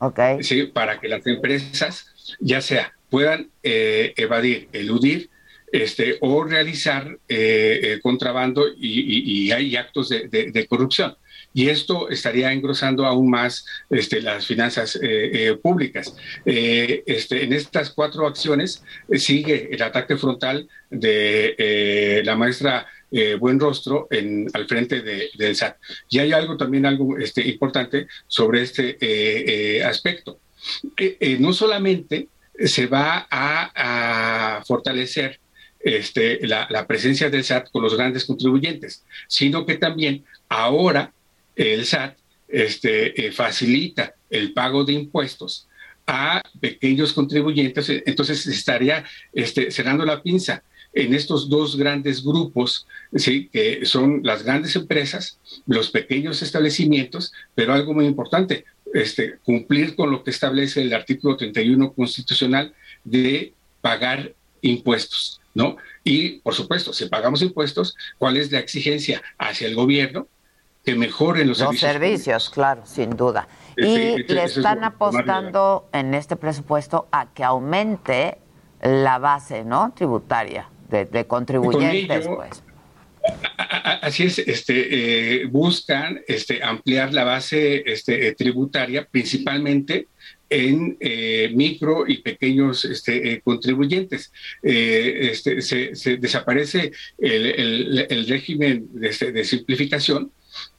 para que las empresas ya sea puedan eh, evadir, eludir este, o realizar eh, eh, contrabando y, hay actos de corrupción y esto estaría engrosando aún más este, las finanzas eh, eh, públicas. Eh, este, en estas cuatro acciones sigue el ataque frontal de la maestra Buen Rostro al frente del SAT. Y hay algo también algo este, importante sobre este aspecto. no solamente se va a, fortalecer la, la, presencia del SAT con los grandes contribuyentes, sino que también ahora el SAT este, eh, facilita el pago de impuestos a pequeños contribuyentes, entonces estaría este, cerrando la pinza en estos dos grandes grupos, ¿sí? que son las grandes empresas, los pequeños establecimientos, pero algo muy importante, este, cumplir con lo que establece el artículo 31 constitucional de pagar impuestos, ¿no? Y, por supuesto, si pagamos impuestos, ¿cuál es la exigencia hacia el gobierno? Que mejoren los, los servicios. claro, sin duda. y le están apostando en este presupuesto a que aumente la base, ¿no? Tributaria de, contribuyentes, pues. Así es, este, eh, buscan este, ampliar la base este, tributaria principalmente en eh, micro y pequeños este, eh, contribuyentes. este, se, desaparece el, el, régimen de, de simplificación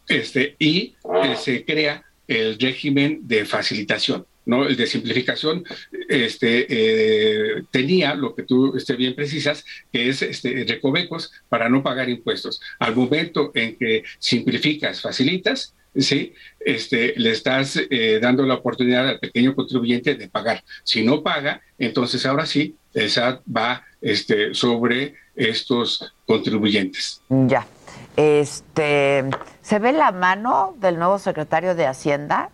este, y eh, se crea el régimen de facilitación. ¿no? El de simplificación este, eh, tenía lo que tú este, bien precisas, que es este, recovecos para no pagar impuestos. Al momento en que simplificas, facilitas, ¿sí? este, le estás eh, dando la oportunidad al pequeño contribuyente de pagar. Si no paga, entonces ahora sí, el SAT va este, sobre estos contribuyentes. Ya. Este, ¿Se ve la mano del nuevo secretario de Hacienda?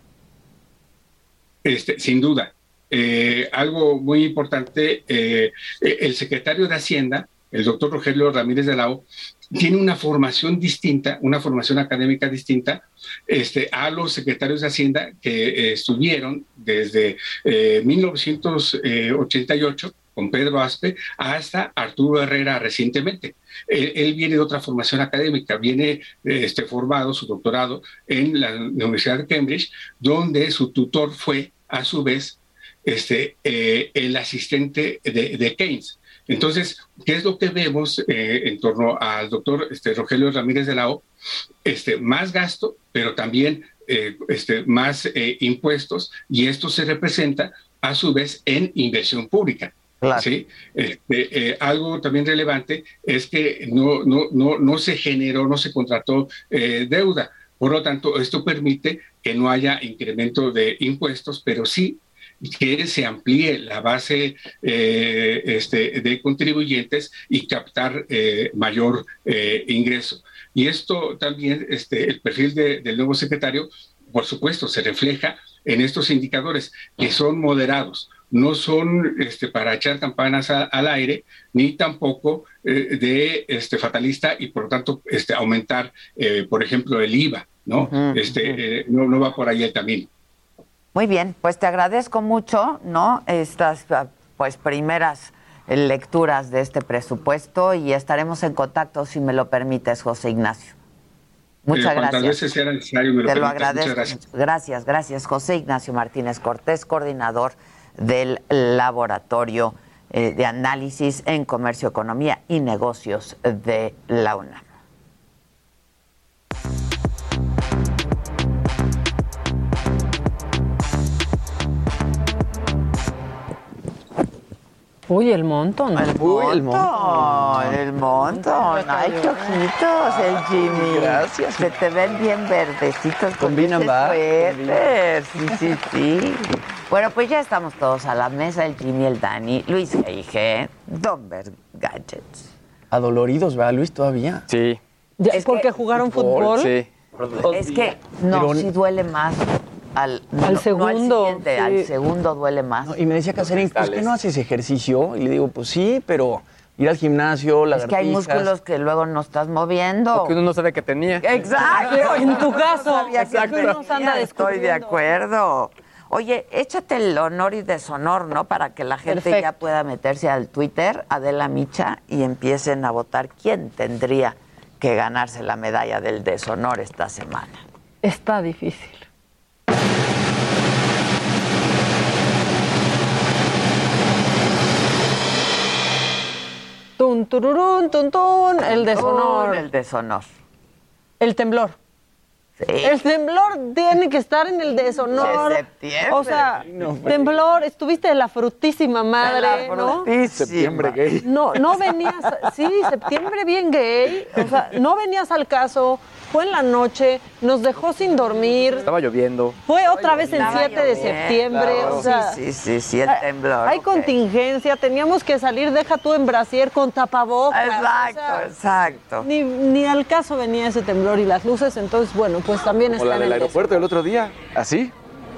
Este, sin duda. Eh, algo muy importante, eh, el secretario de Hacienda, el doctor Rogelio Ramírez de la O, tiene una formación distinta, una formación académica distinta este, a los secretarios de Hacienda que eh, estuvieron desde 1988 con Pedro Aspe hasta Arturo Herrera recientemente. Él, viene de otra formación académica, viene este, formado su doctorado en la Universidad de Cambridge, donde su tutor fue a su vez este, eh, el asistente de, Keynes. Entonces, ¿qué es lo que vemos eh, en torno al doctor este, Rogelio Ramírez de la O? Este, más gasto, pero también eh, más impuestos, y esto se representa a su vez en inversión pública. ¿Sí? Este, eh, algo también relevante es que no, no, no, no se generó, no se contrató eh, deuda. Por lo tanto, esto permite que no haya incremento de impuestos, pero sí que se amplíe la base eh, este, de contribuyentes y captar mayor ingreso. Y esto también, este, el perfil del nuevo secretario, por supuesto, se refleja en estos indicadores que son moderados no son este, para echar campanas al aire, ni tampoco de este, fatalista y por lo tanto este, aumentar, por ejemplo, el IVA, ¿no? este, no, no va por ahí el camino. Muy bien, pues te agradezco mucho, ¿no? Estas pues primeras lecturas de este presupuesto y estaremos en contacto si me lo permites, José Ignacio. Muchas eh, gracias. veces sea necesario, me lo Te lo permitas. agradezco. Muchas gracias. gracias, gracias. José Ignacio Martínez Cortés, coordinador del Laboratorio eh, de Análisis en Comercio, Economía y Negocios de la UNAM. Uy, el montón. El montón, el montón. Ay, qué ojitos, el Jimmy. Gracias. Se te ven bien verdecitos con Combinan, va, suéter. Sí, sí, sí. Bueno, pues ya estamos todos a la mesa, el Jimmy, el Dani, Luis G.I.G., Domber Gadgets. Adoloridos, ¿verdad, Luis, todavía? Sí. Ya, ¿Porque jugaron fútbol? Sí. Es que no, Pero- sí duele más al, Al no, segundo, No al, siguiente, sí. al segundo duele más. No, y me decía Casarín, ¿por qué no haces ejercicio? Y le digo, pues sí, pero ir al gimnasio, es que hay músculos que luego no estás moviendo. Que uno no sabe que tenía. Exacto. En tu caso, sabía que exacto. nos anda Estoy de acuerdo. Oye, échate el honor y deshonor, ¿no? Para que la gente Perfecto. ya pueda meterse al Twitter, Adela Micha, y empiecen a votar quién tendría que ganarse la medalla del deshonor esta semana. Está difícil. Tun, tururún, tun, tun, el deshonor. El deshonor. El temblor. Sí. El temblor tiene que estar en el deshonor. De septiembre. O sea, temblor, estuviste de la frutísima madre, ¿no? Septiembre gay. No, no venías, sí, septiembre bien gay, o sea, no venías al caso, fue en la noche, nos dejó sin dormir, Estaba lloviendo. fue otra vez el Estaba 7 de septiembre, Claro. o sea, sí, sí, sí, sí, el temblor. hay contingencia, teníamos que salir, deja tú en brasier con tapabocas. Exacto, o sea, exacto. Ni, ni al caso venía ese temblor y las luces, entonces, bueno, pues también Como está la en del el aeropuerto el otro día. ¿Así?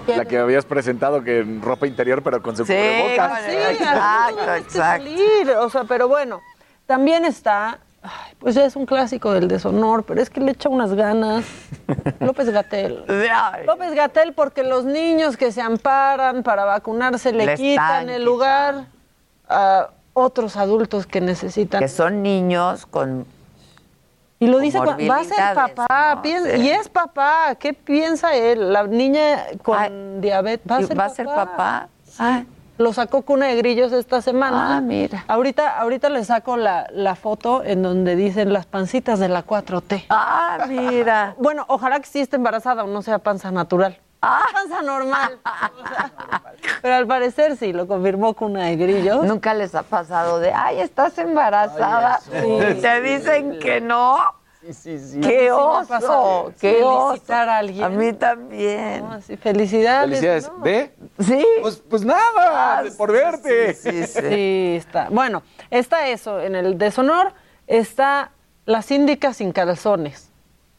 La que habías presentado que en ropa interior, pero con su Sí, cubrebocas. con Sí, exacto, exacto. salir, o sea, pero bueno, también está, ay, pues ya es un clásico del deshonor, pero es que le echa unas ganas López Gatel. López Gatel porque los niños que se amparan para vacunarse le, quitan el lugar a otros adultos que necesitan. Que son niños con Y lo dice, cuando- va a ser papá, ¿no? piensa- Sí. y es papá, ¿qué piensa él? La niña con Ay, diabetes, va a ¿Y ser va papá. a ser papá? Lo sacó Cuna de Grillos esta semana. Ah, mira. Ahorita, ahorita le saco la, la foto en donde dicen las pancitas de la 4T. ah, mira. Bueno, ojalá que sí esté embarazada o no sea panza natural. Ah. Panza normal. O sea, pero al parecer sí, lo confirmó Cuna de Grillos. Nunca les ha pasado de, ay, estás embarazada. y te dicen que no. Sí, sí, sí. ¡Qué oso! ¡Qué oso! felicitar a alguien. A mí también. No, sí, felicidades. Felicidades. ¿no? ¿Ve? Sí. Pues, pues nada, Ah, por verte. Sí, sí, sí. Sí, está. Bueno, está eso. En el deshonor está la síndica sin calzones.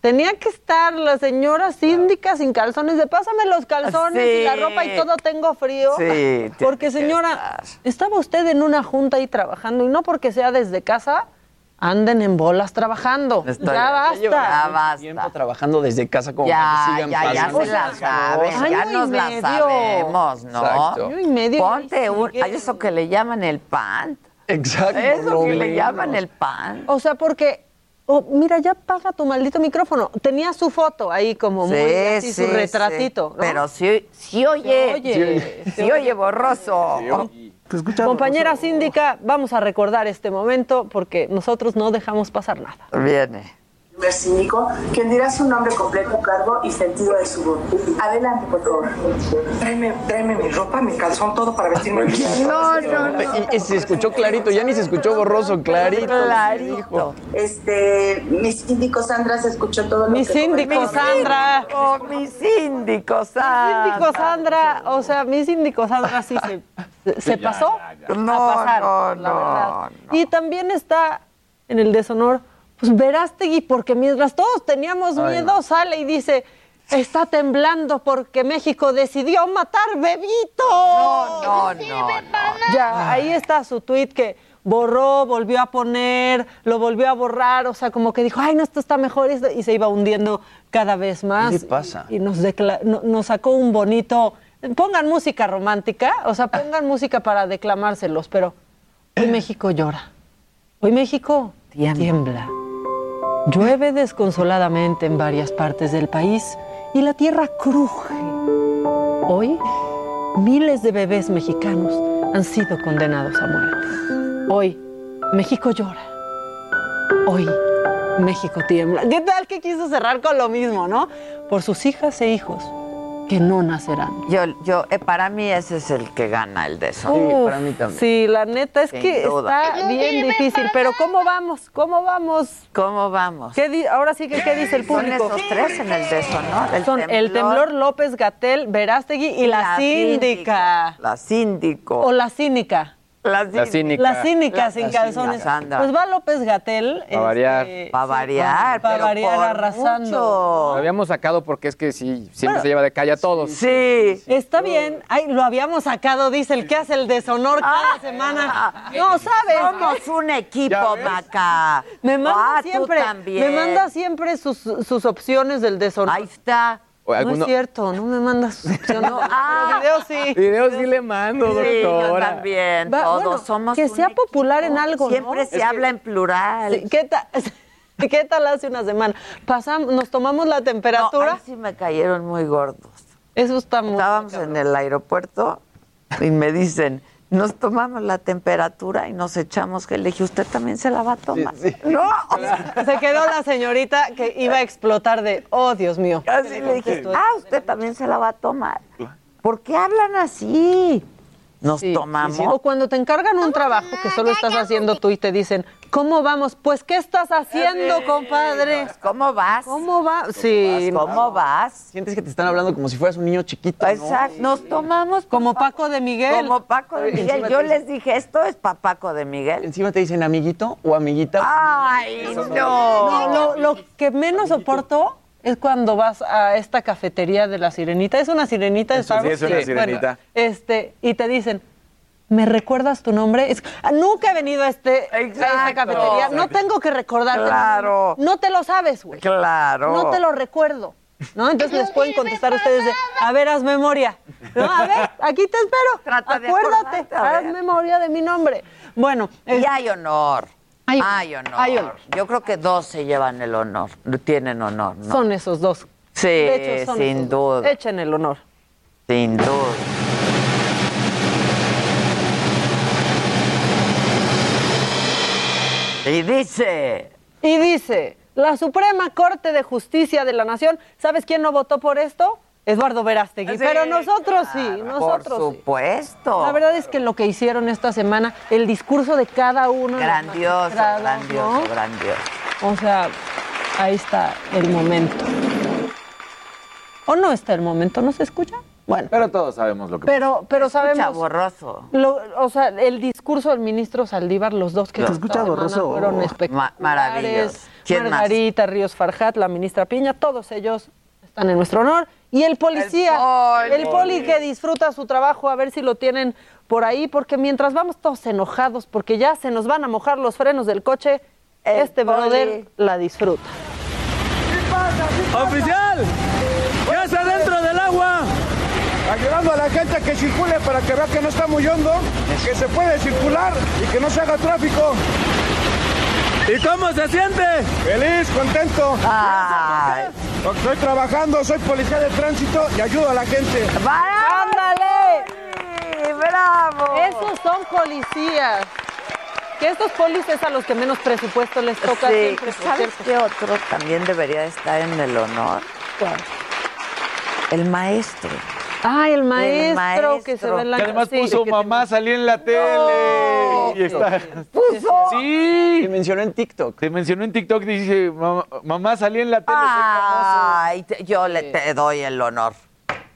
Tenía que estar la señora síndica sin calzones, de pásame los calzones y la ropa y todo tengo frío. Sí, tiene porque que señora, estaba usted en una junta ahí trabajando y no porque sea desde casa, anden en bolas trabajando. Estoy- ya Ya basta. Tiempo trabajando desde casa como Ya, que sigan ya, ya se la cosas. ya nos la medio. sabemos, ¿no? Exacto. Año y medio, Ponte un, hay eso que le llaman el pan. Exacto. Eso lo que le llaman el pan. O sea, porque, oh, mira, ya paga tu maldito micrófono. Tenía su foto ahí como muy así, su retratito. sí. ¿no? Pero sí, sí oye, Se oye. sí oye borroso. Compañera síndica, vamos a recordar este momento porque nosotros no dejamos pasar nada. Viene. Primer síndico, quien dirá su nombre completo, cargo y sentido de su voz. Adelante, por favor. Tráeme, tráeme mi ropa, mi calzón, todo para vestirme bien. No, no, no. Y, y se escuchó clarito, ya ni se escuchó borroso, clarito. Clarito. Este, mi síndico Sandra se escuchó todo lo Mi que síndico comentó. Sandra. Oh, mi síndico Mi Sandra. síndico Sandra, o sea, mi síndico Sandra sí se, se Ya, pasó ya, ya. a No, pasar, no, la no. Y también está en el deshonor, pues Verástegui, porque mientras todos teníamos Ay, miedo, sale y dice, está temblando porque México decidió matar Bebito. No, no, no, Ya, ahí está su tuit que borró, volvió a poner, lo volvió a borrar, o sea, como que dijo, ay, no, esto está mejor, esto", y se iba hundiendo cada vez más. ¿Qué pasa? Y no- nos sacó un bonito, pongan música romántica, o sea, pongan música para declamárselos, pero hoy México llora, hoy México tiembla. Llueve desconsoladamente en varias partes del país y la tierra cruje. Hoy, miles de bebés mexicanos han sido condenados a muerte. Hoy, México llora. Hoy, México tiembla. ¿Qué tal que quiso cerrar con lo mismo, no? Por sus hijas e hijos que no nacerán. Yo, yo, eh, para mí ese es el que gana el deshonor. Uf, Sí, la neta es Sin que duda. está bien difícil, pero ¿cómo vamos? ¿Cómo vamos? ¿Cómo vamos? ¿Qué di- Ahora sí que, ¿qué dice el Son público? esos tres en el deshonor. El Son el temblor López Gatel, Verástegui y la, síndica. La síndico. O la cínica. La La cínica. La cínica sin La calzones. Sandra. Pues va López Gatel. Pa' variar. Pa' variar, Para pero variar por arrasando. Lo habíamos sacado porque es que sí, siempre se lleva de calle a todos. Sí. Está bien. Ay, lo habíamos sacado, dice el que hace el deshonor cada semana. No, ¿sabes? Somos un equipo, Maca. Me manda Ah, tú siempre, también. me manda siempre sus, sus opciones del deshonor. Ahí está. No es cierto, no me manda sus opciones. Ah. Pero video sí. Videos sí le mando, Sí, yo doctora. también. Va, Todos bueno, somos que un sea popular en algo, ¿no? Siempre se Es que- habla en plural. Sí, ¿Qué tal? ¿Qué tal hace una semana? Pasamos, nos tomamos la temperatura. No, ahí sí me cayeron muy gordos. Eso está muy Estábamos en el aeropuerto y me dicen, nos tomamos la temperatura y nos echamos que le dije, ¿usted también se la va a tomar? No. Se quedó la señorita que iba a explotar de, oh, Dios mío. Así le dije, ah, usted también se la va a tomar. ¿Por qué hablan así? Nos tomamos. O cuando te encargan un trabajo que solo estás haciendo tú y te dicen, ¿cómo vamos? Pues, ¿qué estás haciendo, compadre? ¿Cómo vas? ¿Cómo va? Sí. ¿Cómo vas? Sientes que te están hablando como si fueras un niño chiquito, ¿no? Exacto. Nos tomamos Como Paco de Miguel. como Paco de Miguel. Yo les dije, esto es para Paco de Miguel. Encima te dicen amiguito o amiguita. Ay, No, no. lo, lo que menos soporto es cuando vas a esta cafetería de la sirenita. Es una sirenita de Eso sí, Starbucks. es una Bueno, sirenita. este, y te dicen, ¿me recuerdas tu nombre? Es- ah, nunca he venido a, este, a esta Exacto. cafetería. No tengo que recordarte. Claro. No te lo sabes, güey. Claro. No te lo recuerdo. ¿No? Entonces les pueden contestar ustedes de, a ver, haz memoria. ¿No? A ver, aquí te espero. Trata de Acuérdate, a haz memoria de mi nombre. Bueno, Y hay honor. Hay- Hay honor. hay honor. Yo creo que dos se llevan el honor. Tienen honor, ¿no? son esos dos. Sí, De hecho, son sin dos. duda. Echen el honor. Sin duda. Y dice, Y dice, la Suprema Corte de Justicia de la Nación, ¿sabes quién no votó por esto? Eduardo Verástegui. Sí, Pero nosotros sí, por nosotros sí. supuesto. La verdad es que lo que hicieron esta semana, el discurso de cada uno. grandioso, grandioso, ¿no? grandioso. O sea, ahí está el momento. ¿O no está el momento? ¿No se escucha? Bueno, Pero todos sabemos lo que pero, pero Escucha sabemos. borroso. Lo- o sea, el discurso del ministro Saldívar, los dos que Se escucha borroso. fueron Ma- espectaculares. maravilloso. ¿Quién más? Margarita Ríos Farjat, la ministra Piña, todos ellos están en nuestro honor. Y el policía, El poli. el poli que disfruta su trabajo, a ver si lo tienen por ahí, porque mientras vamos todos enojados, porque ya se nos van a mojar los frenos del coche, El este poli. brother la disfruta. ¡Oficial! ¡Ya está dentro del agua! Ayudando a la gente a que circule para que vea que no está muy hondo, que se puede circular y que no se haga tráfico. ¿Y cómo se siente? Feliz, contento. Ay, Porque estoy trabajando, soy policía de tránsito y ayudo a la gente. ¡Ándale! ¡Bravo! Esos son policías. Que estos polis es a los que menos presupuesto les toca Sí, siempre. por ¿Sabes qué otro también debería estar en el honor? ¿Cuál? El maestro. Ay, el maestro, que se ve en la Que además sí, puso que- mamá, salí en la tele. y está. Sí. Te mencionó en TikTok. Te mencionó en TikTok, dice, mamá, mamá salí en la tele. Ay, te- yo le te doy el honor.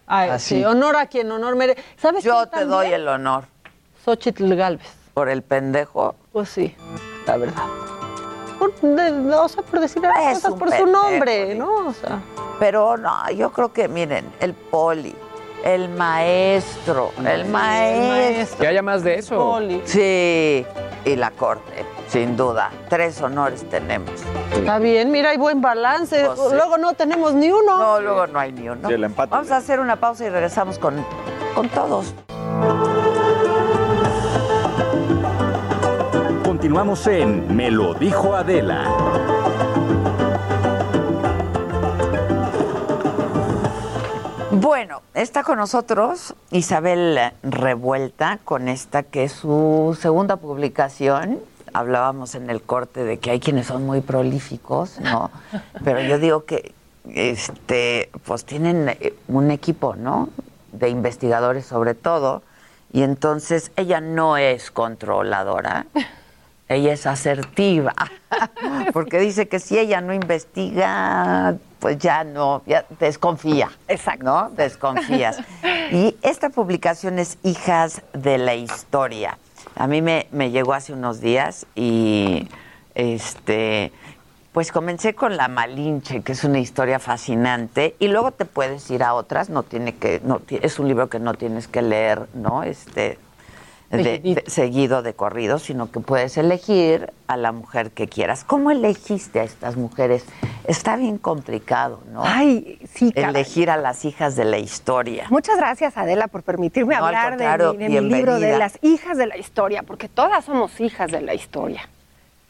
Ay, Así. sí, honor a quien honor merece. ¿Sabes Yo te doy el honor. Xochitl Galvez. Por el pendejo. Pues sí, la verdad. Por, de- o sea, por decir las Es cosas por su nombre. ¿no? O sea, Pero no, yo creo que, miren, el poli, el maestro, el maestro. Que haya más de eso. Poli. Sí, y la corte, sin duda. Tres honores tenemos. Está bien, mira, hay buen balance. Pues sí. Luego no tenemos ni uno. No, luego no hay ni uno. Sí, el empate. Vamos a hacer una pausa y regresamos con, con todos. Continuamos en Me lo dijo Adela. Bueno, está con nosotros Isabel Revuelta con esta que es su segunda publicación. Hablábamos en el corte de que hay quienes son muy prolíficos, ¿no? Pero yo digo que este pues tienen eh, un equipo, ¿no? De investigadores sobre todo, y entonces ella no es controladora. Ella es asertiva, porque dice que si ella no investiga, pues ya no, ya desconfía. Exacto. ¿No? Desconfías. Y esta publicación es Hijas de la Historia. A mí me, me llegó hace unos días y este pues comencé con La Malinche, que es una historia fascinante, y luego te puedes ir a otras, no tiene que, no, es un libro que no tienes que leer, ¿no? Este, de- de- seguido de corrido, sino que puedes elegir a la mujer que quieras. ¿Cómo elegiste a estas mujeres? Está bien complicado, ¿no? Ay, sí, caray. Elegir a las hijas de la historia. Muchas gracias, Adela, por permitirme No, hablar de, mi, de mi libro de las hijas de la historia, porque todas somos hijas de la historia.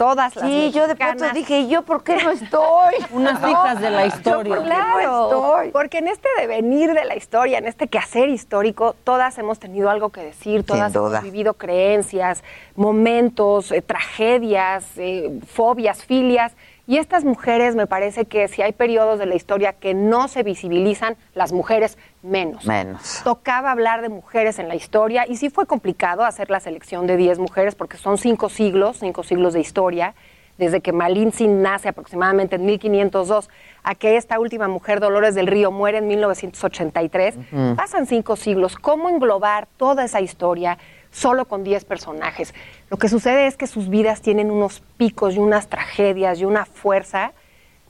Todas las Sí, yo de pronto dije, ¿y yo por qué no estoy? Unas hijas de la historia. Yo, claro, porque en este devenir de la historia, en este quehacer histórico, todas hemos tenido algo que decir, todas hemos vivido creencias, momentos, eh, tragedias, eh, fobias, filias. Y estas mujeres, me parece que si hay periodos de la historia que no se visibilizan, las mujeres menos. Menos. Tocaba hablar de mujeres en la historia y sí fue complicado hacer la selección de 10 mujeres porque son cinco siglos, cinco siglos de historia, desde que Malintzin nace aproximadamente en 1502 a que esta última mujer, Dolores del Río, muere en 1983. Ujú. Pasan cinco siglos. ¿Cómo englobar toda esa historia solo con 10 personajes? Lo que sucede es que sus vidas tienen unos picos y unas tragedias y una fuerza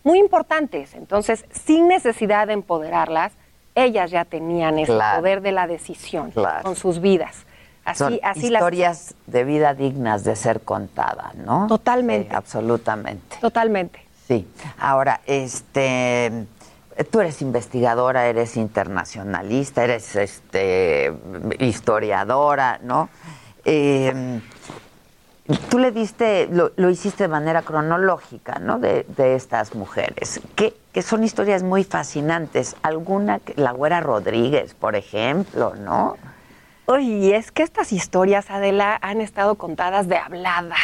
muy importantes. Entonces, sin necesidad de empoderarlas, ellas ya tenían ese Claro. poder de la decisión Claro. con sus vidas. Así, Son así las historias de vida dignas de ser contadas, ¿no? Totalmente. Absolutamente. Totalmente. Sí. Ahora, este, tú eres investigadora, eres internacionalista, eres este historiadora, ¿no? Eh, tú le diste, lo, lo hiciste de manera cronológica, ¿no? De, de estas mujeres, que, que son historias muy fascinantes. Alguna, la Güera Rodríguez, por ejemplo, ¿no? Oye, es que estas historias, Adela, han estado contadas de habladas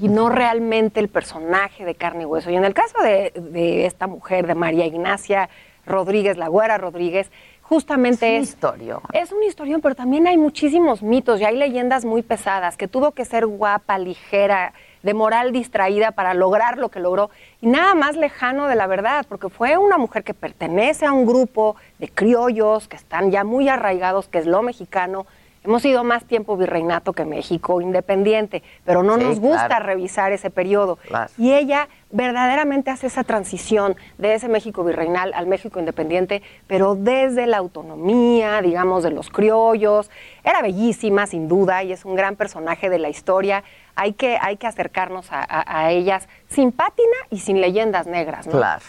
y no realmente el personaje de carne y hueso. Y en el caso de, de esta mujer, de María Ignacia Rodríguez, la güera Rodríguez, justamente es... historia. Es un historión, pero también hay muchísimos mitos y hay leyendas muy pesadas, que tuvo que ser guapa, ligera, de moral distraída para lograr lo que logró, y nada más lejano de la verdad, porque fue una mujer que pertenece a un grupo de criollos que están ya muy arraigados, que es lo mexicano. Hemos sido más tiempo virreinato que México independiente, pero no Sí, nos gusta claro. revisar ese periodo. Claro. Y ella verdaderamente hace esa transición de ese México virreinal al México independiente, pero desde la autonomía, digamos, de los criollos. Era bellísima, sin duda, y es un gran personaje de la historia. Hay que, hay que acercarnos a, ellas sin pátina y sin leyendas negras, ¿no? Claro.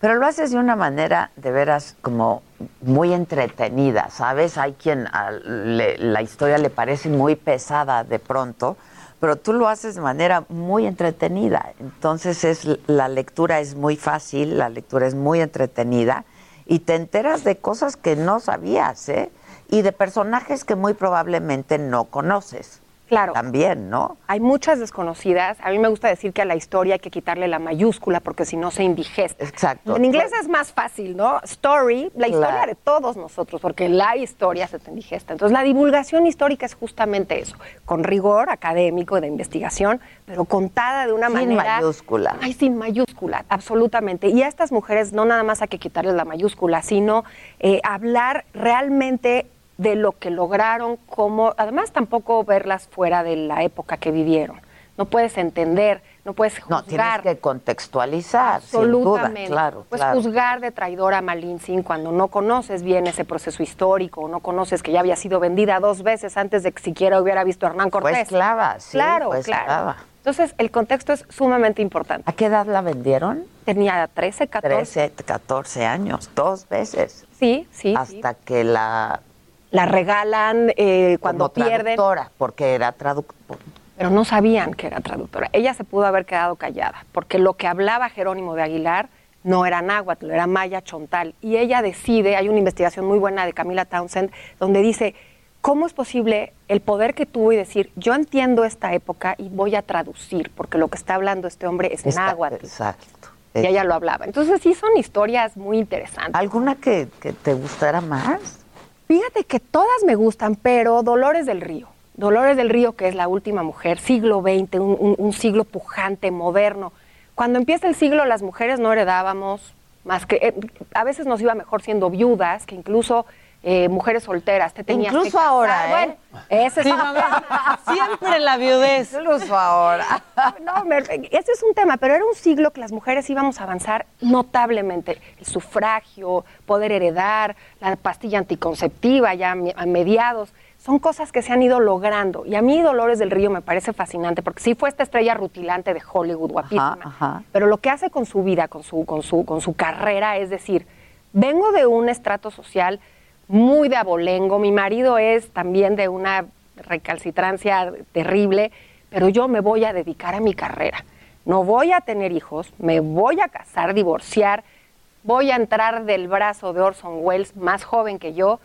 Pero lo haces de una manera de veras como muy entretenida, ¿sabes? Hay quien a- la historia le parece muy pesada de pronto, pero tú lo haces de manera muy entretenida. Entonces es la lectura es muy fácil, la lectura es muy entretenida y te enteras de cosas que no sabías, ¿eh? Y de personajes que muy probablemente no conoces. Claro. También, ¿no? Hay muchas desconocidas. A mí me gusta decir que a la historia hay que quitarle la mayúscula porque si no se indigesta. Exacto. En inglés es más fácil, ¿no? Story, la historia Claro. de todos nosotros, porque la historia se te indigesta. Entonces, la divulgación histórica es justamente eso, con rigor académico de investigación, pero contada de una Sin manera. mayúscula. Ay, sin mayúscula, absolutamente. Y a estas mujeres no nada más hay que quitarles la mayúscula, sino eh, hablar realmente de lo que lograron, como, además tampoco verlas fuera de la época que vivieron. No puedes entender, no puedes No, tienes juzgar. que contextualizar, sin duda, Absolutamente. claro, Puedes claro. juzgar de traidora a Malintzin cuando no conoces bien ese proceso histórico, o no conoces que ya había sido vendida dos veces antes de que siquiera hubiera visto a Hernán Cortés. Fue esclava, sí, Claro, fue claro. esclava. Entonces, el contexto es sumamente importante. ¿A qué edad la vendieron? Tenía 13, 14. 13, 14 años, dos veces. Sí, sí. Hasta que la... La regalan eh, cuando como pierden. traductora, porque era traductora. pero no sabían que era traductora. Ella se pudo haber quedado callada, porque lo que hablaba Jerónimo de Aguilar no era náhuatl, era maya chontal. Y ella decide, hay una investigación muy buena de Camila Townsend, donde dice, ¿cómo es posible el poder que tuvo y decir, yo entiendo esta época y voy a traducir, porque lo que está hablando este hombre es Está- náhuatl? Exacto. Y ella lo hablaba. Entonces sí son historias muy interesantes. ¿Alguna que, que te gustara más? Fíjate que todas me gustan, pero Dolores del Río. Dolores del Río, que es la última mujer, siglo XX, un, un- siglo pujante, moderno. Cuando empieza el siglo, las mujeres no heredábamos más que. eh, a veces nos iba mejor siendo viudas, que incluso eh, mujeres solteras. Te tenías que Incluso casar. ahora, ¿eh? Bueno, ese es mamá, siempre la viudez. Incluso ahora. No, me- ese es un tema, pero era un siglo que las mujeres íbamos a avanzar notablemente. El sufragio, poder heredar, la pastilla anticonceptiva ya a mediados. Son cosas que se han ido logrando. Y a mí Dolores del Río me parece fascinante, porque sí fue esta estrella rutilante de Hollywood, guapísima. ajá. Pero lo que hace con su vida, con su, con su, con su carrera, es decir, vengo de un estrato social muy de abolengo, mi marido es también de una recalcitrancia terrible, pero yo me voy a dedicar a mi carrera. No voy a tener hijos, me voy a casar, divorciar, voy a entrar del brazo de Orson Welles, más joven que yo,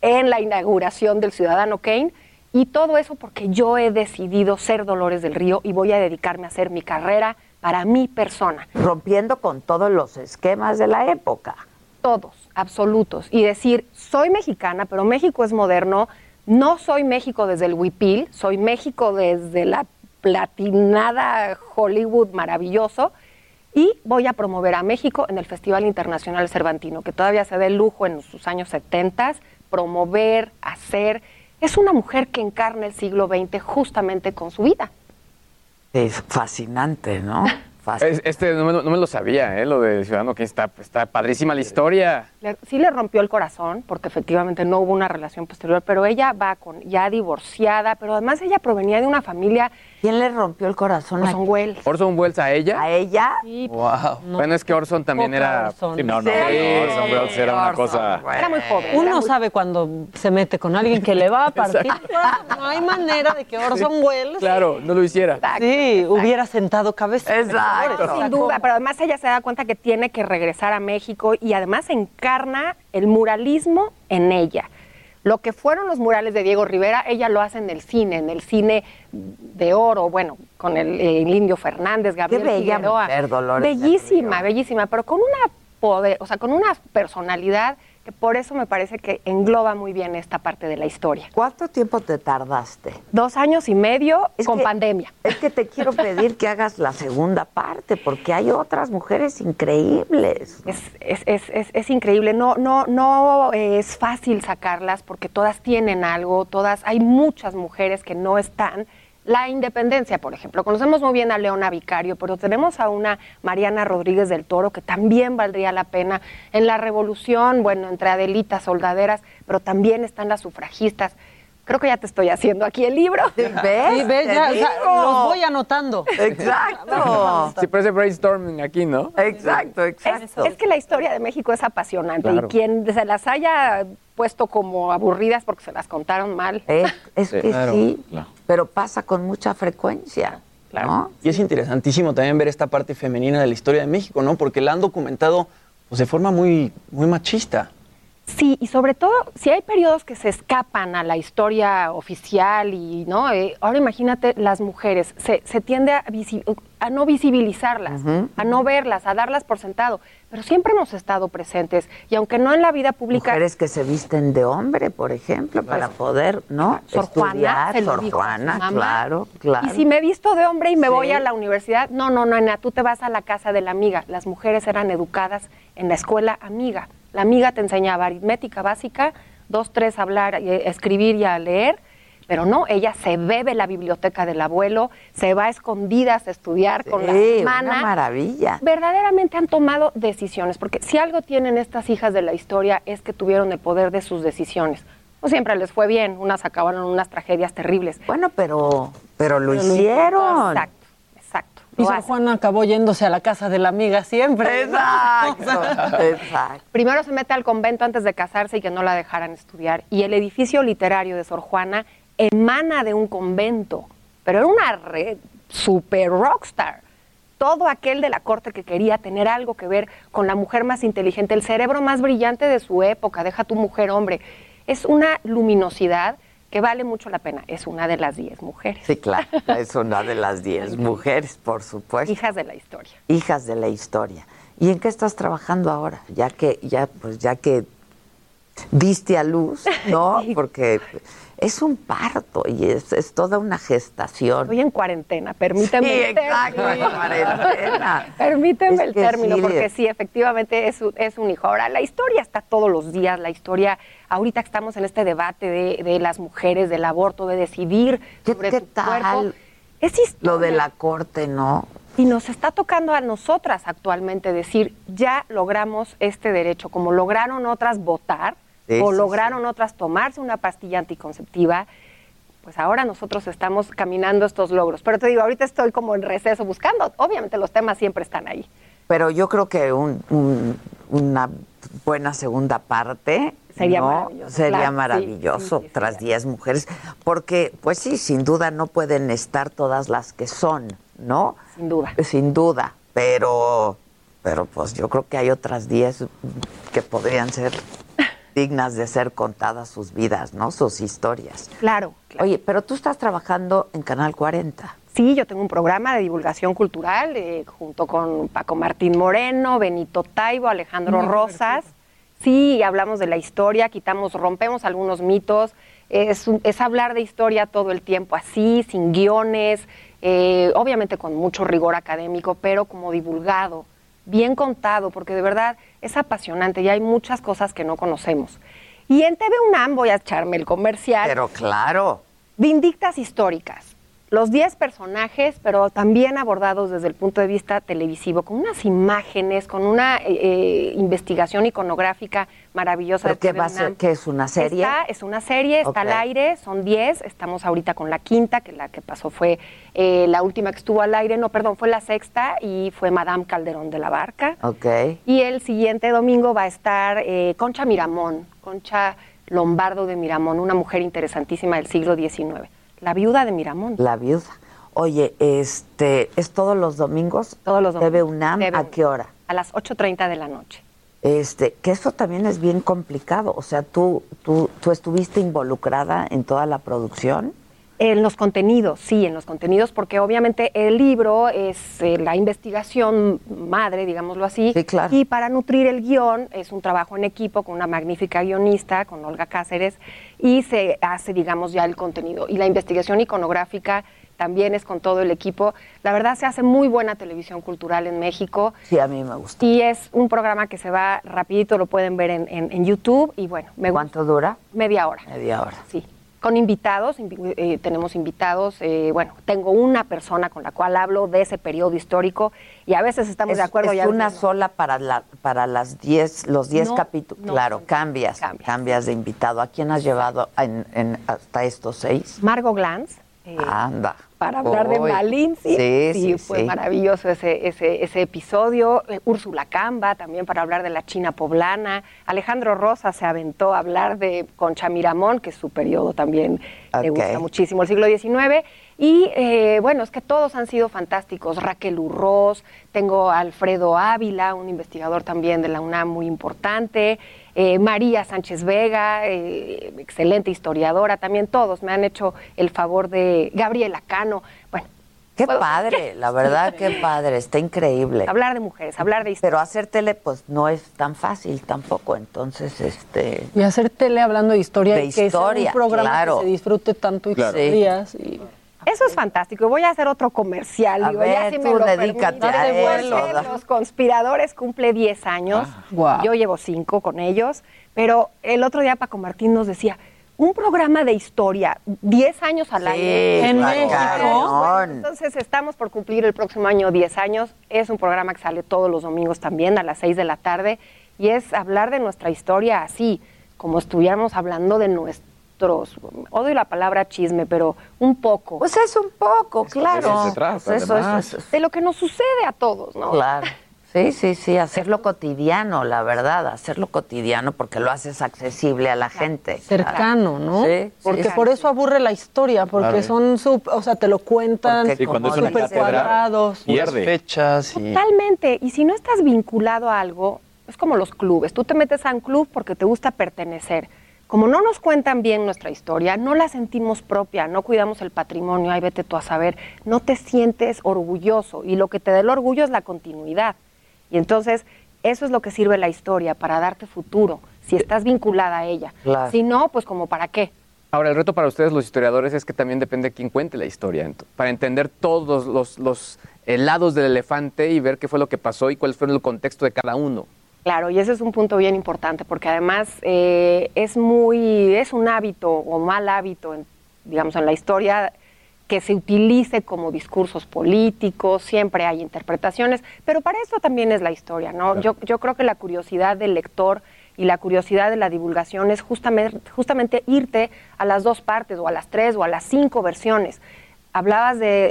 en la inauguración del Ciudadano Kane. Y todo eso porque yo he decidido ser Dolores del Río y voy a dedicarme a hacer mi carrera para mi persona. Rompiendo con todos los esquemas de la época. Todos, absolutos. Y decir, soy mexicana, pero México es moderno. No soy México desde el huipil, soy México desde la platinada Hollywood maravilloso. Y voy a promover a México en el Festival Internacional Cervantino, que todavía se da el lujo en sus años 70, promover, hacer. Es una mujer que encarna el siglo XX justamente con su vida. Es fascinante, ¿no? Es- Este no me, lo- no me lo sabía, ¿eh? Lo de Ciudadano que está, está padrísima la historia. Le- sí le rompió el corazón, porque efectivamente no hubo una relación posterior, pero ella va con ya divorciada, pero además ella provenía de una familia. ¿Quién le rompió el corazón? Orson Welles. ¿Orson Welles a ella? ¿A ella? Sí, Wow. Bueno, es que Orson también era. Orson. Sí, no, no. Sí, Orson Welles era una Orson cosa. Welles. Era muy joven. Uno muy- sabe cuando se mete con alguien que le va a partir. No hay manera de que Orson Welles Claro, no lo hiciera. sí, hubiera sentado cabeza. Exacto. Sin duda, pero además ella se da cuenta que tiene que regresar a México y además encarna el muralismo en ella. Lo que fueron los murales de Diego Rivera, ella lo hace en el cine, en el cine de oro, bueno, con el, el Indio Fernández, Gabriel bella Figueroa. mujer, Dolores del Bellísima, bellísima, pero con una poder, o sea, con una personalidad que por eso me parece que engloba muy bien esta parte de la historia. ¿Cuánto tiempo te tardaste? Dos años y medio Es con que- pandemia. Es que te quiero pedir que hagas la segunda parte, porque hay otras mujeres increíbles. Es, es, es, es, es increíble, no, no, no eh, es fácil sacarlas porque todas tienen algo, todas, hay muchas mujeres que no están. La independencia, por ejemplo, conocemos muy bien a Leona Vicario, pero tenemos a una Mariana Rodríguez del Toro que también valdría la pena. En la revolución, bueno, entre Adelitas, soldaderas, pero también están las sufragistas. Creo que ya te estoy haciendo aquí el libro. ¿Ves? Sí, ves, ya, o sea, digo. los voy anotando. Exacto. Sí, parece brainstorming aquí, ¿no? Exacto, Es, exacto. es que la historia de México es apasionante Claro. y quien se las haya puesto como aburridas porque se las contaron mal. Es, es que Claro, sí, claro. pero pasa con mucha frecuencia. ¿no? Y es interesantísimo también ver esta parte femenina de la historia de México, ¿no? Porque la han documentado pues, de forma muy, muy machista. Sí, y sobre todo si hay periodos que se escapan a la historia oficial y no, eh, ahora imagínate las mujeres, se, se tiende a, visi- a no visibilizarlas, a no verlas, a darlas por sentado, pero siempre hemos estado presentes y aunque no en la vida pública, Mujeres que se visten de hombre, por ejemplo, para poder, ¿no? Sor Juana, Estudiar, Sor Juana, mamá. claro, claro. Y si me he visto de hombre y me Sí. voy a la universidad, no, no, no, Ana, tú te vas a la casa de la amiga. Las mujeres eran educadas en la escuela amiga. La amiga te enseñaba aritmética básica, dos, tres, hablar, eh, escribir y a leer, pero no, ella se bebe la biblioteca del abuelo, se va a escondidas a estudiar con la hermana. una maravilla. Verdaderamente han tomado decisiones, porque si algo tienen estas hijas de la historia es que tuvieron el poder de sus decisiones. No siempre les fue bien, unas acabaron en unas tragedias terribles. Bueno, pero, pero lo Pero hicieron. Exacto, exacto. Y hacen. Juana acabó yéndose a la casa de la amiga siempre. Exacto, exacto. Primero se mete al convento antes de casarse y que no la dejaran estudiar. Y el edificio literario de Sor Juana emana de un convento, pero era una re- super rockstar. Todo aquel de la corte que quería tener algo que ver con la mujer más inteligente, el cerebro más brillante de su época, deja tu mujer hombre. Es una luminosidad que vale mucho la pena. Es una de las diez mujeres. Sí, claro, es una de las diez mujeres, por supuesto. Hijas de la historia. Hijas de la historia. ¿Y en qué estás trabajando ahora? Ya que, ya, pues ya que diste a luz, ¿no? Porque es un parto y es, es toda una gestación. Estoy en cuarentena, permíteme Sí, el exacto, en término. cuarentena. Permíteme Es el término, sí, porque sí, efectivamente es un, es un hijo. Ahora, la historia está todos los días, la historia, ahorita que estamos en este debate de, de las mujeres, del aborto, de decidir sobre qué tu tal? cuerpo. Es Lo de historia. la corte, ¿no? Y nos está tocando a nosotras actualmente decir, ya logramos este derecho, como lograron otras votar, Sí, o sí, lograron otras tomarse una pastilla anticonceptiva, pues ahora nosotros estamos caminando estos logros. Pero te digo, ahorita estoy como en receso buscando, obviamente los temas siempre están ahí. Pero yo creo que un- un- una buena segunda parte Sería ¿no? maravilloso, Sería claro, maravilloso tras 10 mujeres, porque pues sí, sin duda no pueden estar todas las que son, ¿no? Sin duda. Sin duda, pero pero pues yo creo que hay otras 10 que podrían ser dignas de ser contadas sus vidas, ¿no? Sus historias. Claro. Oye, pero tú estás trabajando en Canal 40. Sí, yo tengo un programa de divulgación cultural eh, junto con Paco Martín Moreno, Benito Taibo, Alejandro Muy Rosas. Sí, hablamos de la historia, quitamos, rompemos algunos mitos. Es, un- es hablar de historia todo el tiempo, así, sin guiones, eh, obviamente con mucho rigor académico, pero como divulgado, bien contado, porque de verdad es apasionante y hay muchas cosas que no conocemos. Y en TV UNAM voy a echarme el comercial. Pero claro. Vindictas históricas. Los 10 personajes, pero también abordados desde el punto de vista televisivo, con unas imágenes, con una eh, eh, investigación iconográfica maravillosa. ¿Pero de qué va a ser? ¿Qué es una serie? Está- es una serie, está al aire, son 10, estamos ahorita con la quinta, que la que pasó fue eh, la última que estuvo al aire, no, perdón, fue la sexta y fue Madame Calderón de la Barca. Ok. Y el siguiente domingo va a estar eh, Concha Miramón, Concha Lombardo de Miramón, una mujer interesantísima del siglo XIX, la viuda de Miramón. La viuda. Oye, este, ¿es todos los domingos? Todos los domingos. TV UNAM, TV ¿a qué hora? A las 8.30 de la noche. Este, que eso también es bien complicado. O sea, tú, tú, tú estuviste involucrada en toda la producción. En los contenidos, sí, en los contenidos, porque obviamente el libro es eh, la investigación madre, digámoslo así. Sí, claro. Y para nutrir el guion es un trabajo en equipo con una magnífica guionista, con Olga Cáceres, y se hace, digamos, ya el contenido. Y la investigación iconográfica también es con todo el equipo. La verdad se hace muy buena televisión cultural en México. Sí, a mí me gusta. Y es un programa que se va rapidito, lo pueden ver en, en- en YouTube. Y bueno, me ¿Cuánto dura? Media hora. Media hora. Sí. Con invitados, invi- eh, tenemos invitados. eh, bueno, tengo una persona con la cual hablo de ese periodo histórico y a veces estamos Es, de acuerdo. es una no. sola para la, para las 10, los 10 No, capítulos. no, claro, cambias, cambias, de invitado. ¿A quién has llevado en, en- hasta estos seis? Margot Glantz. Eh, Anda. para hablar de. Malin, sí, Sí, sí, fue sí. maravilloso ese, ese, ese episodio. Eh, Úrsula Camba, también para hablar de la China poblana. Alejandro Rosa se aventó a hablar de Concha Miramón, que es su periodo también le gusta muchísimo, el siglo XIX. Y eh, bueno, es que todos han sido fantásticos. Raquel Urroz, tengo a Alfredo Ávila, un investigador también de la UNAM muy importante, eh, María Sánchez Vega, eh, excelente historiadora, también todos me han hecho el favor de Gabriela Cano. Bueno, Qué padre, la verdad, qué padre, está increíble. Hablar de mujeres, hablar de historia. Pero hacer tele, pues no es tan fácil tampoco, entonces, este. Y hacer tele hablando de historia, De y que historia, sea un programa claro. que se disfrute tanto y Claro. historias y Eso es fantástico. Voy a hacer otro comercial. A digo, ya si tú me lo dedícate a eso, Los conspiradores cumple 10 años. Ah, guau. Yo llevo 5 con ellos. Pero el otro día Paco Martín nos decía, un programa de historia, 10 años al Sí, aire. En México. Bueno, entonces estamos por cumplir el próximo año 10 años. Es un programa que sale todos los domingos también a las 6 de la tarde. Y es hablar de nuestra historia así, como estuviéramos hablando de odio la palabra chisme, pero un poco. Pues es un poco, claro. eso se trata, Pues eso es- de lo que nos sucede a todos, ¿no? Claro. Sí, sí, sí, hacerlo cotidiano, la verdad, hacerlo cotidiano porque lo haces accesible a la gente. cercano, ¿no? Sí, sí, porque sí, por sí. eso aburre la historia, porque Claro. son, sub- o sea, te lo cuentan Porque Sí, cuando es una cuadrados. Pierde. fechas y... Totalmente. Y si no estás vinculado a algo, es como los clubes. Tú te metes a un club porque te gusta pertenecer. Como no nos cuentan bien nuestra historia, no la sentimos propia, no cuidamos el patrimonio, ay, vete tú a saber, no te sientes orgulloso. Y lo que te da el orgullo es la continuidad. Y entonces, eso es lo que sirve la historia, para darte futuro, si estás vinculada a ella. Claro. Si no, pues como para qué. Ahora, el reto para ustedes, los historiadores, es que también depende de quién cuente la historia. Para entender todos los, los, eh, lados del elefante y ver qué fue lo que pasó y cuál fue el contexto de cada uno. Claro, y ese es un punto bien importante, porque además eh, es muy, es un hábito o mal hábito, en, digamos, en la historia que se utilice como discursos políticos, siempre hay interpretaciones, pero para eso también es la historia, ¿no? Yo, yo creo que la curiosidad del lector y la curiosidad de la divulgación es justamente, justamente irte a las dos partes, o a las tres, o a las cinco versiones. Hablabas de,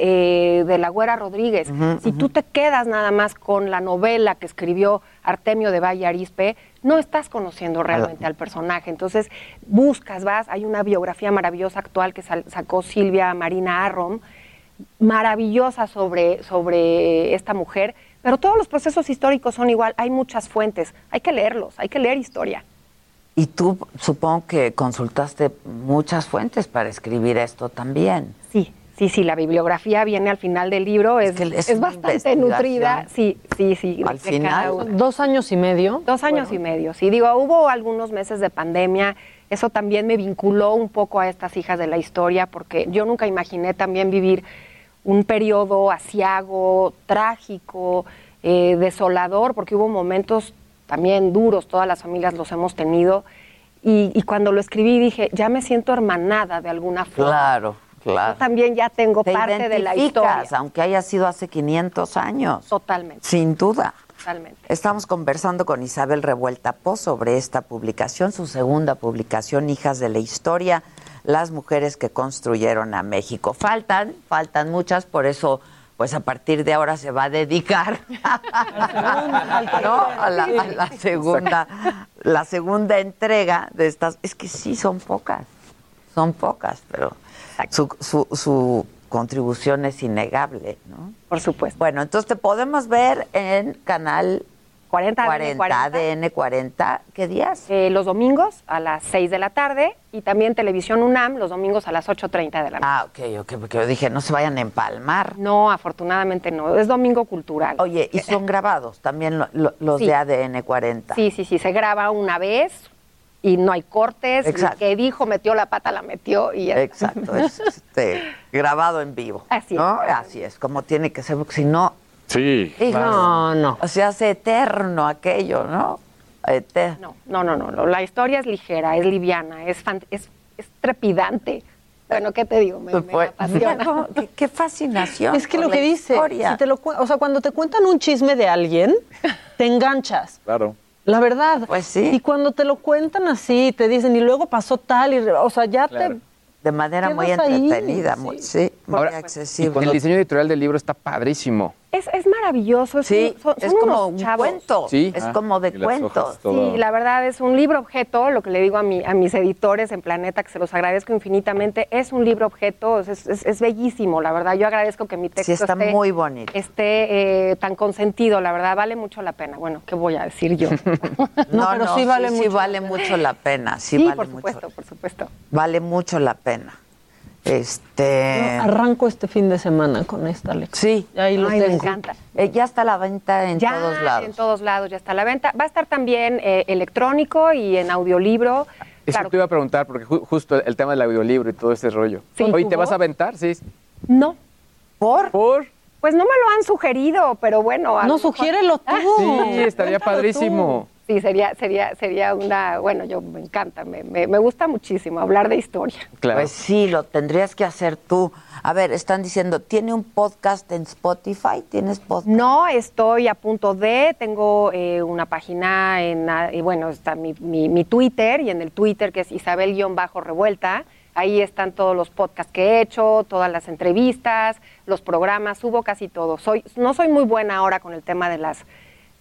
eh, de la Güera Rodríguez. si tú te quedas nada más con la novela que escribió Artemio de Valle Arispe, no estás conociendo realmente al personaje. Entonces, buscas, vas, hay una biografía maravillosa actual que sacó Silvia Marina Arrom, maravillosa sobre, sobre esta mujer, pero todos los procesos históricos son igual, hay muchas fuentes, hay que leerlos, hay que leer historia. Y tú supongo que consultaste muchas fuentes para escribir esto también. Sí, sí, la bibliografía viene al final del libro, es, es bastante nutrida, sí, sí, sí. Al final, dos años y medio. Dos años y medio, sí. Digo, hubo algunos meses de pandemia, eso también me vinculó un poco a estas hijas de la historia, porque yo nunca imaginé también vivir un periodo asiago, trágico, eh, desolador, porque hubo momentos también duros, todas las familias los hemos tenido. Y, y cuando lo escribí dije, ya me siento hermanada de alguna forma. Claro, claro. Yo también ya tengo Te parte de la historia. aunque haya sido hace 500 años. Totalmente. Sin duda. Totalmente. Estamos conversando con Isabel Revuelta Poz sobre esta publicación, su segunda publicación, Hijas de la Historia, las mujeres que construyeron a México. Faltan, faltan muchas, por eso, pues a partir de ahora se va a dedicar ¿no? a, la, a la segunda, la segunda entrega de estas. Es que sí, son pocas, son pocas, pero su, su, su contribución es innegable, ¿no? Por supuesto. Bueno, entonces te podemos ver en canal 40, 40, ADN 40, ¿qué días? Eh, los domingos a las 6 de la tarde y también Televisión UNAM los domingos a las 8.30 de la noche. Ah, ok, ok, porque yo dije, no se vayan a empalmar. No, afortunadamente no, es domingo cultural. Oye, y son grabados también lo- lo- los Sí. de ADN 40. Sí, sí, sí, se graba una vez y no hay cortes. Exacto. Que dijo metió la pata, la metió y ya. Exacto, es este, grabado en vivo. Así es. Así es, como tiene que ser, porque si no, Sí. No, no. se hace eterno aquello, ¿no? Eterno. No, no, no, no, la historia es ligera, es liviana, es, fan- es, es trepidante. Bueno, ¿qué te digo? Me, me Pues, apasiona. ¿cómo? ¿Qué, qué fascinación. Es que lo que dice, historia. si te lo cu- o sea, cuando te cuentan un chisme de alguien, te enganchas. Claro. La verdad. Pues sí. Y cuando te lo cuentan así, te dicen, y luego pasó tal, y, o sea, ya Claro. te... De manera muy ahí, entretenida, muy, sí, muy Ahora, accesible. El diseño editorial del libro está padrísimo. Es, es maravilloso. Es Sí, son- es como unos un chavos. cuento. Sí. Es Ah, como de cuento. Sí, la verdad es un libro objeto, lo que le digo a, mi, a mis editores en Planeta, que se los agradezco infinitamente, es un libro objeto, es, es- es bellísimo, la verdad. Yo agradezco que mi texto Sí, está esté, muy bonito. esté eh, tan consentido, la verdad, vale mucho la pena. Bueno, ¿qué voy a decir yo? No, pero no, sí vale sí, mucho vale mucho la pena. Sí, Sí, vale por mucho. supuesto, por supuesto. Vale mucho la pena. Este. Arranco este fin de semana con esta lección. Sí. Ahí lo Ay, me tengo. encanta. Eh, ya está a la venta en ya, todos lados. en todos lados ya está a la venta. Va a estar también eh, electrónico y en audiolibro. Eso Claro, te iba a preguntar, porque ju- justo el tema del audiolibro y todo ese rollo. Sí. Oye, ¿Tu ¿te vas a aventar? Sí. no, ¿Por? ¿Por? pues no me lo han sugerido, pero bueno. No, sugiérelo tú. Sí, estaría Cuéntalo padrísimo. Sí, sería, sería, sería una, bueno, yo me encanta, me, me, me gusta muchísimo hablar de historia. Claro. Pues sí, lo tendrías que hacer tú. A ver, están diciendo, ¿tiene un podcast en Spotify? ¿Tienes podcast? No estoy a punto de, tengo eh, una página en, y bueno, está mi, mi, mi Twitter y en el Twitter que es Isabel-Revuelta, ahí están todos los podcasts que he hecho, todas las entrevistas, los programas, subo casi todo. Soy, no soy muy buena ahora con el tema de las,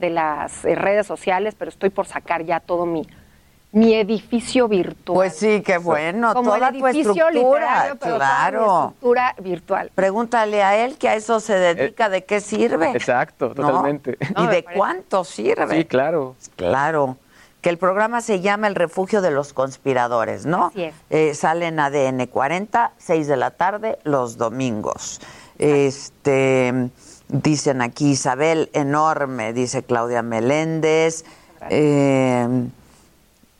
de las eh, redes sociales, pero estoy por sacar ya todo mi, mi edificio virtual. Pues sí, qué bueno. Como toda el tu estructura. literario, pero toda mi claro. estructura virtual. Pregúntale a él que a eso se dedica, ¿de qué sirve? Eh, Exacto, ¿No? totalmente. ¿Y de cuánto sirve? Sí, claro. Claro. Que el programa se llama El Refugio de los Conspiradores, ¿no? Así es. Eh, sale en ADN 40, 6 de la tarde, los domingos. Este, dicen aquí Isabel, enorme, dice Claudia Meléndez. Eh,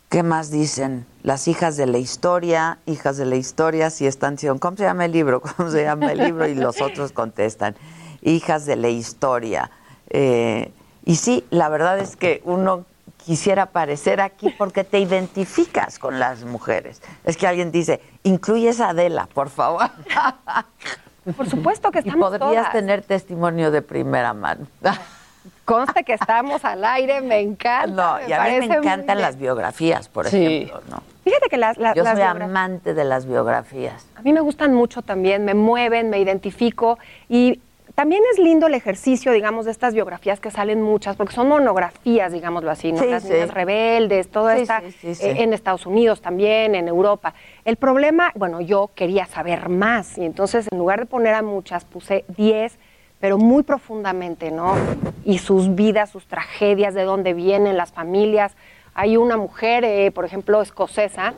¿Qué más dicen? Las hijas de la historia, hijas de la historia, si están ¿cómo se llama el libro? ¿Cómo se llama el libro? Y los otros contestan, hijas de la historia. Eh, y sí, la verdad es que uno quisiera aparecer aquí porque te identificas con las mujeres. Es que alguien dice, incluyes a Adela, por favor. Por supuesto que y estamos podrías todas. tener testimonio de primera mano. Conste que estamos al aire, me encanta. No, y a mí me encantan las biografías, por Sí. ejemplo. ¿no? Fíjate que las, las, Yo las soy amante de las biografías. A mí me gustan mucho también, me mueven, me identifico y también es lindo el ejercicio, digamos, de estas biografías que salen muchas, porque son monografías, digámoslo así, ¿no? Sí, Las sí. niñas rebeldes, todo Sí, está eh, en Estados Unidos también, en Europa. El problema, bueno, yo quería saber más y entonces en lugar de poner a muchas, puse 10, pero muy profundamente, ¿no? Y sus vidas, sus tragedias, de dónde vienen las familias. Hay una mujer, eh, por ejemplo, escocesa,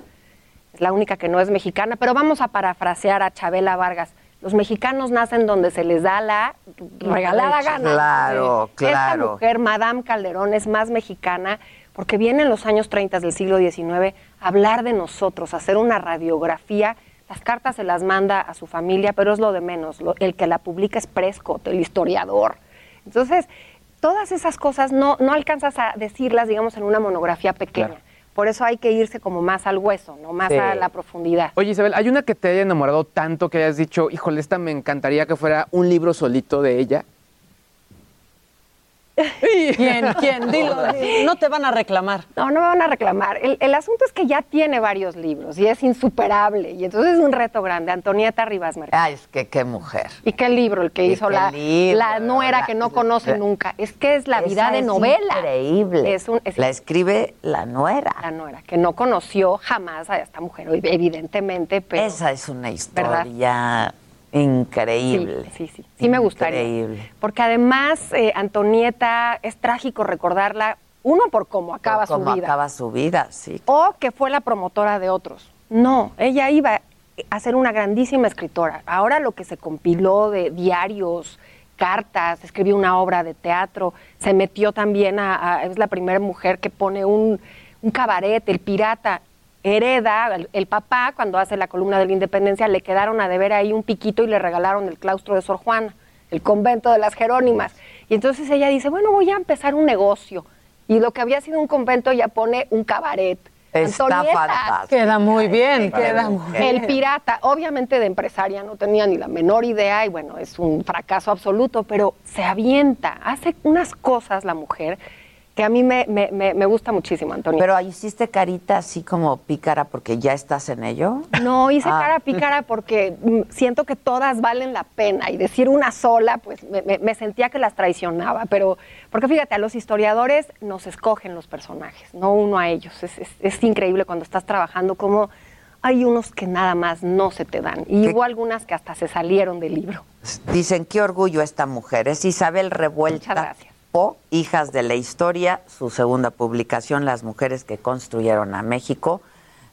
es la única que no es mexicana, pero vamos a parafrasear a Chabela Vargas. Los mexicanos nacen donde se les da la regalada gana. Claro, Esta claro. mujer, Madame Calderón, es más mexicana porque viene en los años 30 del siglo XIX a hablar de nosotros, a hacer una radiografía. Las cartas se las manda a su familia, pero es lo de menos. Lo- el que la publica es Prescott, el historiador. Entonces, todas esas cosas no, no alcanzas a decirlas, digamos, en una monografía pequeña. Claro. Por eso hay que irse como más al hueso, no más Sí. a la profundidad. Oye, Isabel, ¿hay una que te haya enamorado tanto que hayas dicho, híjole, esta me encantaría que fuera un libro solito de ella? ¿Quién? ¿Quién? Dilo, di- no te van a reclamar. No, no me van a reclamar. El, el asunto es que ya tiene varios libros y es insuperable. Y entonces es un reto grande. Antonieta Rivas Mercado. Ay, es que qué mujer. ¿Y qué libro? El que ¿Y hizo la, libro? la nuera La- que no conoce la- nunca. Es que es la vida de es novela. Increíble. Es un- es- la escribe la nuera. La nuera, que no conoció jamás a esta mujer, evidentemente, pero... Esa es una historia increíble. Sí, sí, sí. Sí me gustaría. Increíble. Porque además, eh, Antonieta, es trágico recordarla, uno, por cómo acaba Por su cómo vida. acaba su vida, sí. o que fue la promotora de otros. No, ella iba a ser una grandísima escritora. Ahora lo que se compiló de diarios, cartas, escribió una obra de teatro, se metió también a, a- es la primera mujer que pone un, un cabaret, el pirata. Hereda, el, el papá, cuando hace la columna de la independencia, le quedaron a deber ahí un piquito y le regalaron el claustro de Sor Juana, el convento de las Jerónimas. Y entonces ella dice, bueno, voy a empezar un negocio. Y lo que había sido un convento ya pone un cabaret. Está Antonieta, fantástico. Queda muy bien, queda muy el bien. pirata, obviamente de empresaria no tenía ni la menor idea y bueno, es un fracaso absoluto, pero se avienta, hace unas cosas la mujer que a mí me, me, me, gusta muchísimo, Antonio. Pero hiciste carita así como pícara porque ya estás en ello. No, hice ah. cara pícara porque mm, siento que todas valen la pena y decir una sola, pues me, sentía que las traicionaba. Pero, porque fíjate, a los historiadores nos escogen los personajes, no uno a ellos. Es, es, increíble cuando estás trabajando como hay unos que nada más no se te dan. Y hubo algunas que hasta se salieron del libro. Dicen, qué orgullo esta mujer. Es Isabel Revuelta. Muchas gracias Hijas de la Historia, su segunda publicación, Las mujeres que construyeron a México.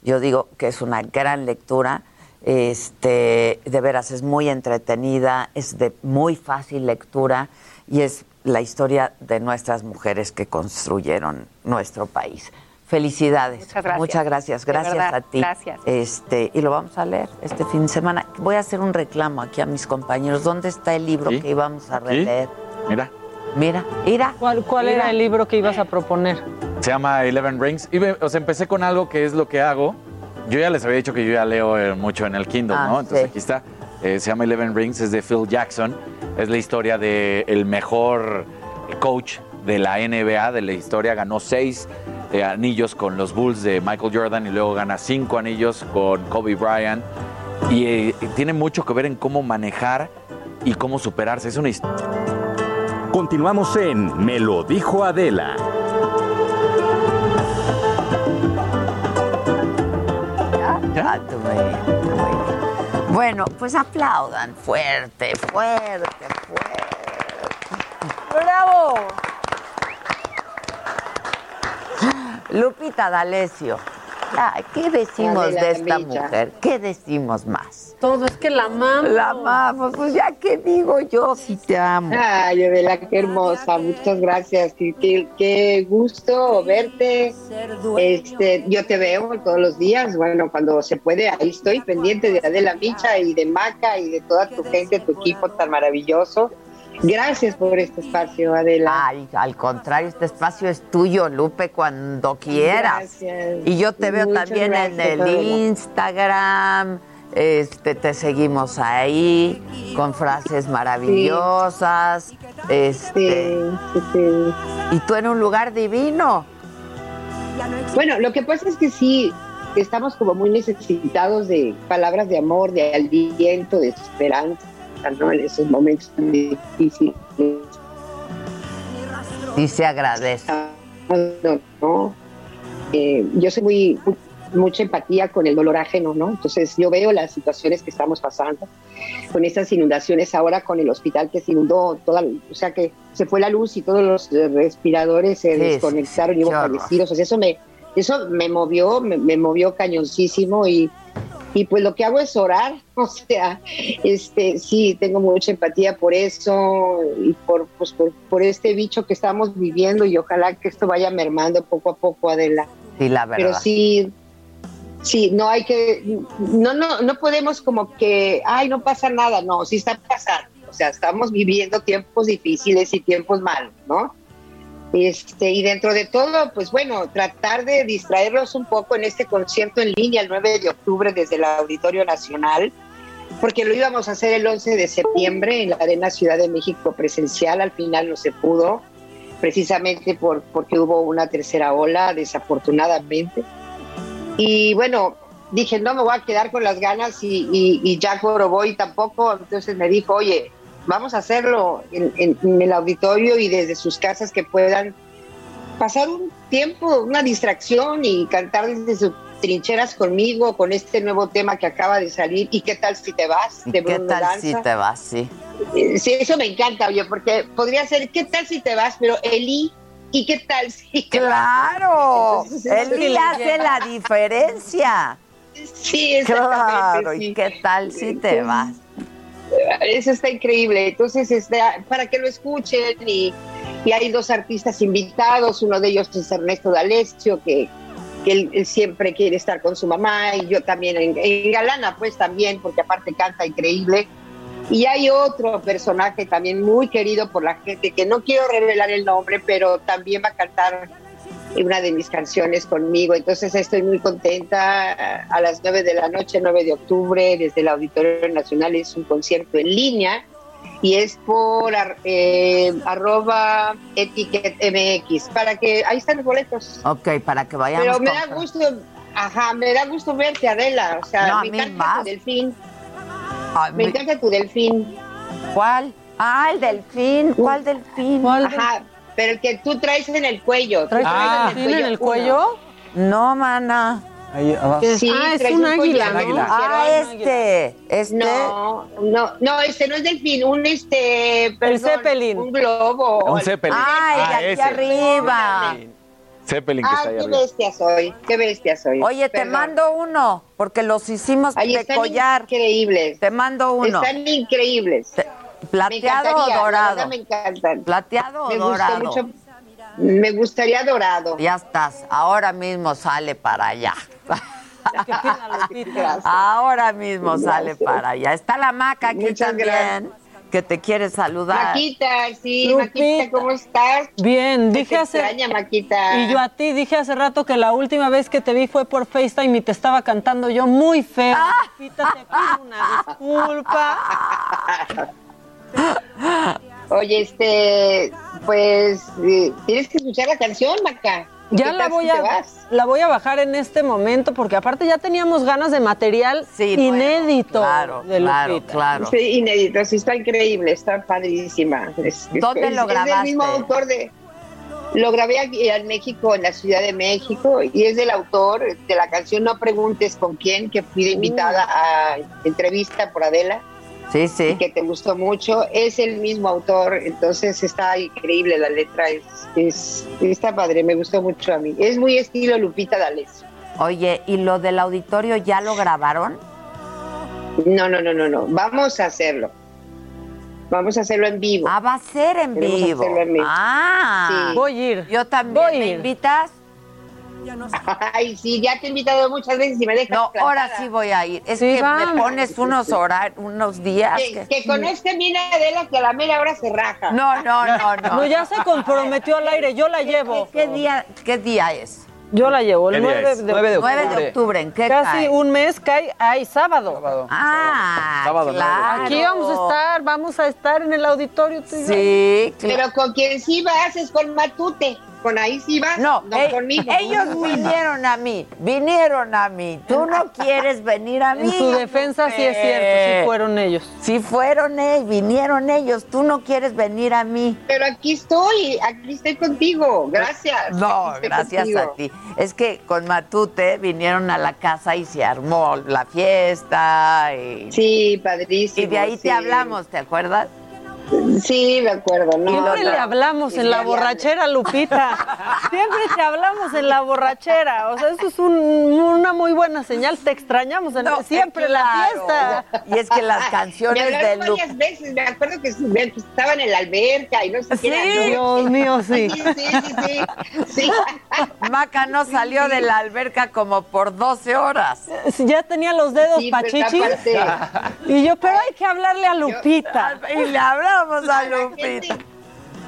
Yo digo que es una gran lectura, este, de veras es muy entretenida, es de muy fácil lectura y es la historia de nuestras mujeres que construyeron nuestro país. Felicidades. Muchas gracias. Muchas gracias. Gracias a ti. Gracias. Este, y lo vamos a leer este fin de semana. Voy a hacer un reclamo aquí a mis compañeros. ¿Dónde está el libro que íbamos a releer? Mira. Mira, mira. ¿Cuál, cuál era el libro que ibas a proponer? Se llama Eleven Rings. Y, o sea, empecé con algo que es lo que hago. Yo ya les había dicho que yo ya leo eh, mucho en el Kindle, ah, ¿no? Entonces aquí está. Eh, se llama Eleven Rings, es de Phil Jackson. Es la historia del el mejor coach de la NBA, de la historia. Ganó seis eh, anillos con los Bulls de Michael Jordan y luego gana cinco anillos con Kobe Bryant. Y tiene mucho que ver en cómo manejar y cómo superarse. Es una historia Continuamos en Me lo dijo Adela. Bueno, pues aplaudan fuerte, fuerte, fuerte. ¡Bravo! Lupita D'Alessio. ¿Qué decimos de esta mujer? ¿Qué decimos más? Todo es que la amamos. La amamos, pues ya que digo yo si te amo. Ay, Adela, qué hermosa, muchas gracias. Qué, qué, gusto verte. Este, yo te veo todos los días, bueno, cuando se puede, ahí estoy pendiente de Adela Micha y de Maca y de toda tu gente, tu equipo tan maravilloso. Gracias por este espacio, Adela. Ay, al contrario, este espacio es tuyo, Lupe, cuando quieras. Gracias. Y yo te veo también en el Instagram. Este, te seguimos ahí con frases maravillosas. Este, sí, sí, Y tú en un lugar divino. Bueno, lo que pasa es que sí, estamos como muy necesitados de palabras de amor, de aliento, de esperanza en esos momentos tan difíciles. Y se agradece. Eh, yo soy muy, mucha empatía con el dolor ajeno, ¿no? Entonces yo veo las situaciones que estamos pasando, con estas inundaciones ahora con el hospital que se inundó, toda, o sea que se fue la luz y todos los respiradores se desconectaron y hubo fallecidos, o sea, eso me, eso me movió, me, me movió cañoncísimo y y pues lo que hago es orar, o sea, este, sí, tengo mucha empatía por eso y por, pues, por, este bicho que estamos viviendo y ojalá que esto vaya mermando poco a poco, Adela. Sí, la verdad. Pero sí, sí, no hay que, no, no, no podemos como que, ay, no pasa nada, no, sí está pasando, o sea, estamos viviendo tiempos difíciles y tiempos malos, ¿no? Este, y dentro de todo, pues bueno, tratar de distraerlos un poco en este concierto en línea el 9 de octubre desde el Auditorio Nacional, porque lo íbamos a hacer el 11 de septiembre en la Arena Ciudad de México presencial, al final no se pudo, precisamente por, porque hubo una tercera ola, desafortunadamente. Y bueno, dije, no me voy a quedar con las ganas y, y, y Jack tampoco, entonces me dijo, oye, vamos a hacerlo en, el auditorio y desde sus casas que puedan pasar un tiempo, una distracción y cantar desde sus trincheras conmigo con este nuevo tema que acaba de salir y qué tal si te vas de Bruno ¿Qué tal si te vas? Sí. Eh, sí, eso me encanta, oye, porque podría ser qué tal si te vas, pero Eli ¿Y qué tal si Claro, Eli hace la diferencia. Sí, exactamente. Claro, ¿y qué tal si te vas? Eso está increíble. Entonces, este, para que lo escuchen y, hay dos artistas invitados, uno de ellos es Ernesto D'Alessio, que, que él, siempre quiere estar con su mamá y yo también en, Galana, pues también, porque aparte canta increíble. Y hay otro personaje también muy querido por la gente, que no quiero revelar el nombre, pero también va a cantar una de mis canciones conmigo. Entonces estoy muy contenta. A las 9 de la noche, 9 de octubre, desde el Auditorio Nacional es un concierto en línea y es por eh, arroba etiquet mx, para que, ahí están los boletos. Ok, para que vayamos. Pero me da gusto, ajá, me da gusto verte, Adela, o sea, me encanta tu delfín. me, encanta tu delfín. ¿Cuál? Ah, el delfín, ¿cuál delfín? Ajá, pero el que tú traes en el cuello. ¿Traes ah. delfín en el cuello? No, mana. Ahí abajo. Sí, ah, es un águila, ¿no? Ah, este, este. No, no, no, este no es delfín, un este, perdón, el Zeppelin. Un globo. Un Zeppelin. Ay, ah, aquí arriba. Zeppelin que ah, está ahí qué bestia soy, qué bestia soy. Oye, te mando uno, porque los hicimos Ay, de collar. increíbles. Te mando uno. Están increíbles. ¿Plateado o dorado? Me encantan. ¿Plateado o dorado? Mucho, me gustaría dorado. Ya estás, ahora mismo sale para allá. Ahora mismo sale para allá. Está la maca aquí también. Que te quiere saludar. Maquita, sí, Maquita, ¿cómo estás? Bien, dije hace. Extraña, Maquita. Y yo a ti dije hace rato que la última vez que te vi fue por FaceTime y te estaba cantando yo muy feo. Ah. Maquita, te pido una disculpa. Oye, este, pues eh, tienes que escuchar la canción, Maca. Ya la voy, a, la voy a bajar en este momento porque aparte ya teníamos ganas de material inédito claro, de claro, claro. Sí, inédito, sí, está increíble, está padrísima. ¿Dónde lo grabaste? Es del mismo autor de... Lo grabé aquí en México, en la Ciudad de México, y es del autor de la canción No Preguntes con quién, que fui invitada a entrevista por Adela. Sí, sí. que te gustó mucho. Es el mismo autor, entonces está increíble la letra, es, está padre, me gustó mucho a mí. Es muy estilo Lupita D'Alessio. Oye, ¿y lo del auditorio ya lo grabaron? No, no, no, no, no. Vamos a hacerlo. Vamos a hacerlo en vivo. Ah, va a ser en vivo. Ah, sí. voy a ir. Yo también. ¿Me invitas? Ay, sí, ya te he invitado muchas veces y me dejas. No, ahora sí voy a ir. Es que me pones unos horarios, unos días. Que, que... con este viene Adela que a la mera hora se raja. No, no, no, no. No, ya se comprometió al aire, yo la llevo. ¿Qué, día, qué día es? Yo la llevo, el 9 de, 9 de, octubre. 9 de octubre. ¿En qué Casi un mes cae, ay, sábado. sábado. Ah, sábado, claro. Aquí vamos a estar, vamos a estar en el auditorio. Sí, claro. Pero con quien sí vas es con Matute con ahí sí vas, no, no conmigo. Ellos vinieron a mí, vinieron a mí. Tú no quieres venir a mí. En su defensa sí es cierto, sí fueron ellos. Sí fueron ellos, vinieron ellos. Tú no quieres venir a mí. Pero aquí estoy, aquí estoy contigo. Gracias. No, gracias a ti. Es que con Matute vinieron a la casa y se armó la fiesta. Y... Sí, padrísimo. Y de ahí te hablamos, ¿te acuerdas? Sí, me acuerdo, ¿no? Siempre le hablamos en la borrachera, Lupita. Siempre te hablamos en la borrachera. O sea, eso es una muy buena señal. Te extrañamos en siempre la fiesta. Y es que las canciones de Lupita. varias veces. Me acuerdo que estaban en la alberca y no sé qué era. Dios mío, sí. Sí, sí, sí, sí. Maca no salió de la alberca como por 12 horas. Ya tenía los dedos pachichis. Y yo, pero hay que hablarle a Lupita. y le hablaba vamos a Lupita.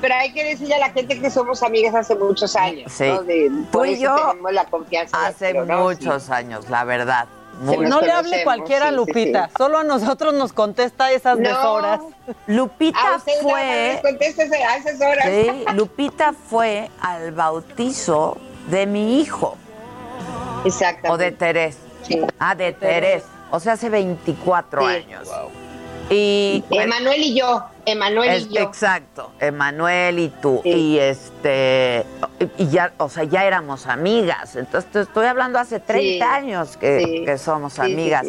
pero hay que decirle a la gente que somos amigas hace muchos años. Sí. ¿no? De, Tú y yo tenemos la confianza. Hace muchos años, la verdad. no le hable cualquiera a Lupita, solo a nosotros nos contesta esas no. horas. Lupita fue. a esas horas. Sí, Lupita fue al bautizo de mi hijo. Exacto. O de Terés. Sí. Ah, de Terés. O sea, hace 24 años. Y Emanuel y yo, Emanuel y yo. Exacto, Emanuel y tú. Y este y ya, o sea, ya éramos amigas. Entonces te estoy hablando hace 30 años que, que somos amigas.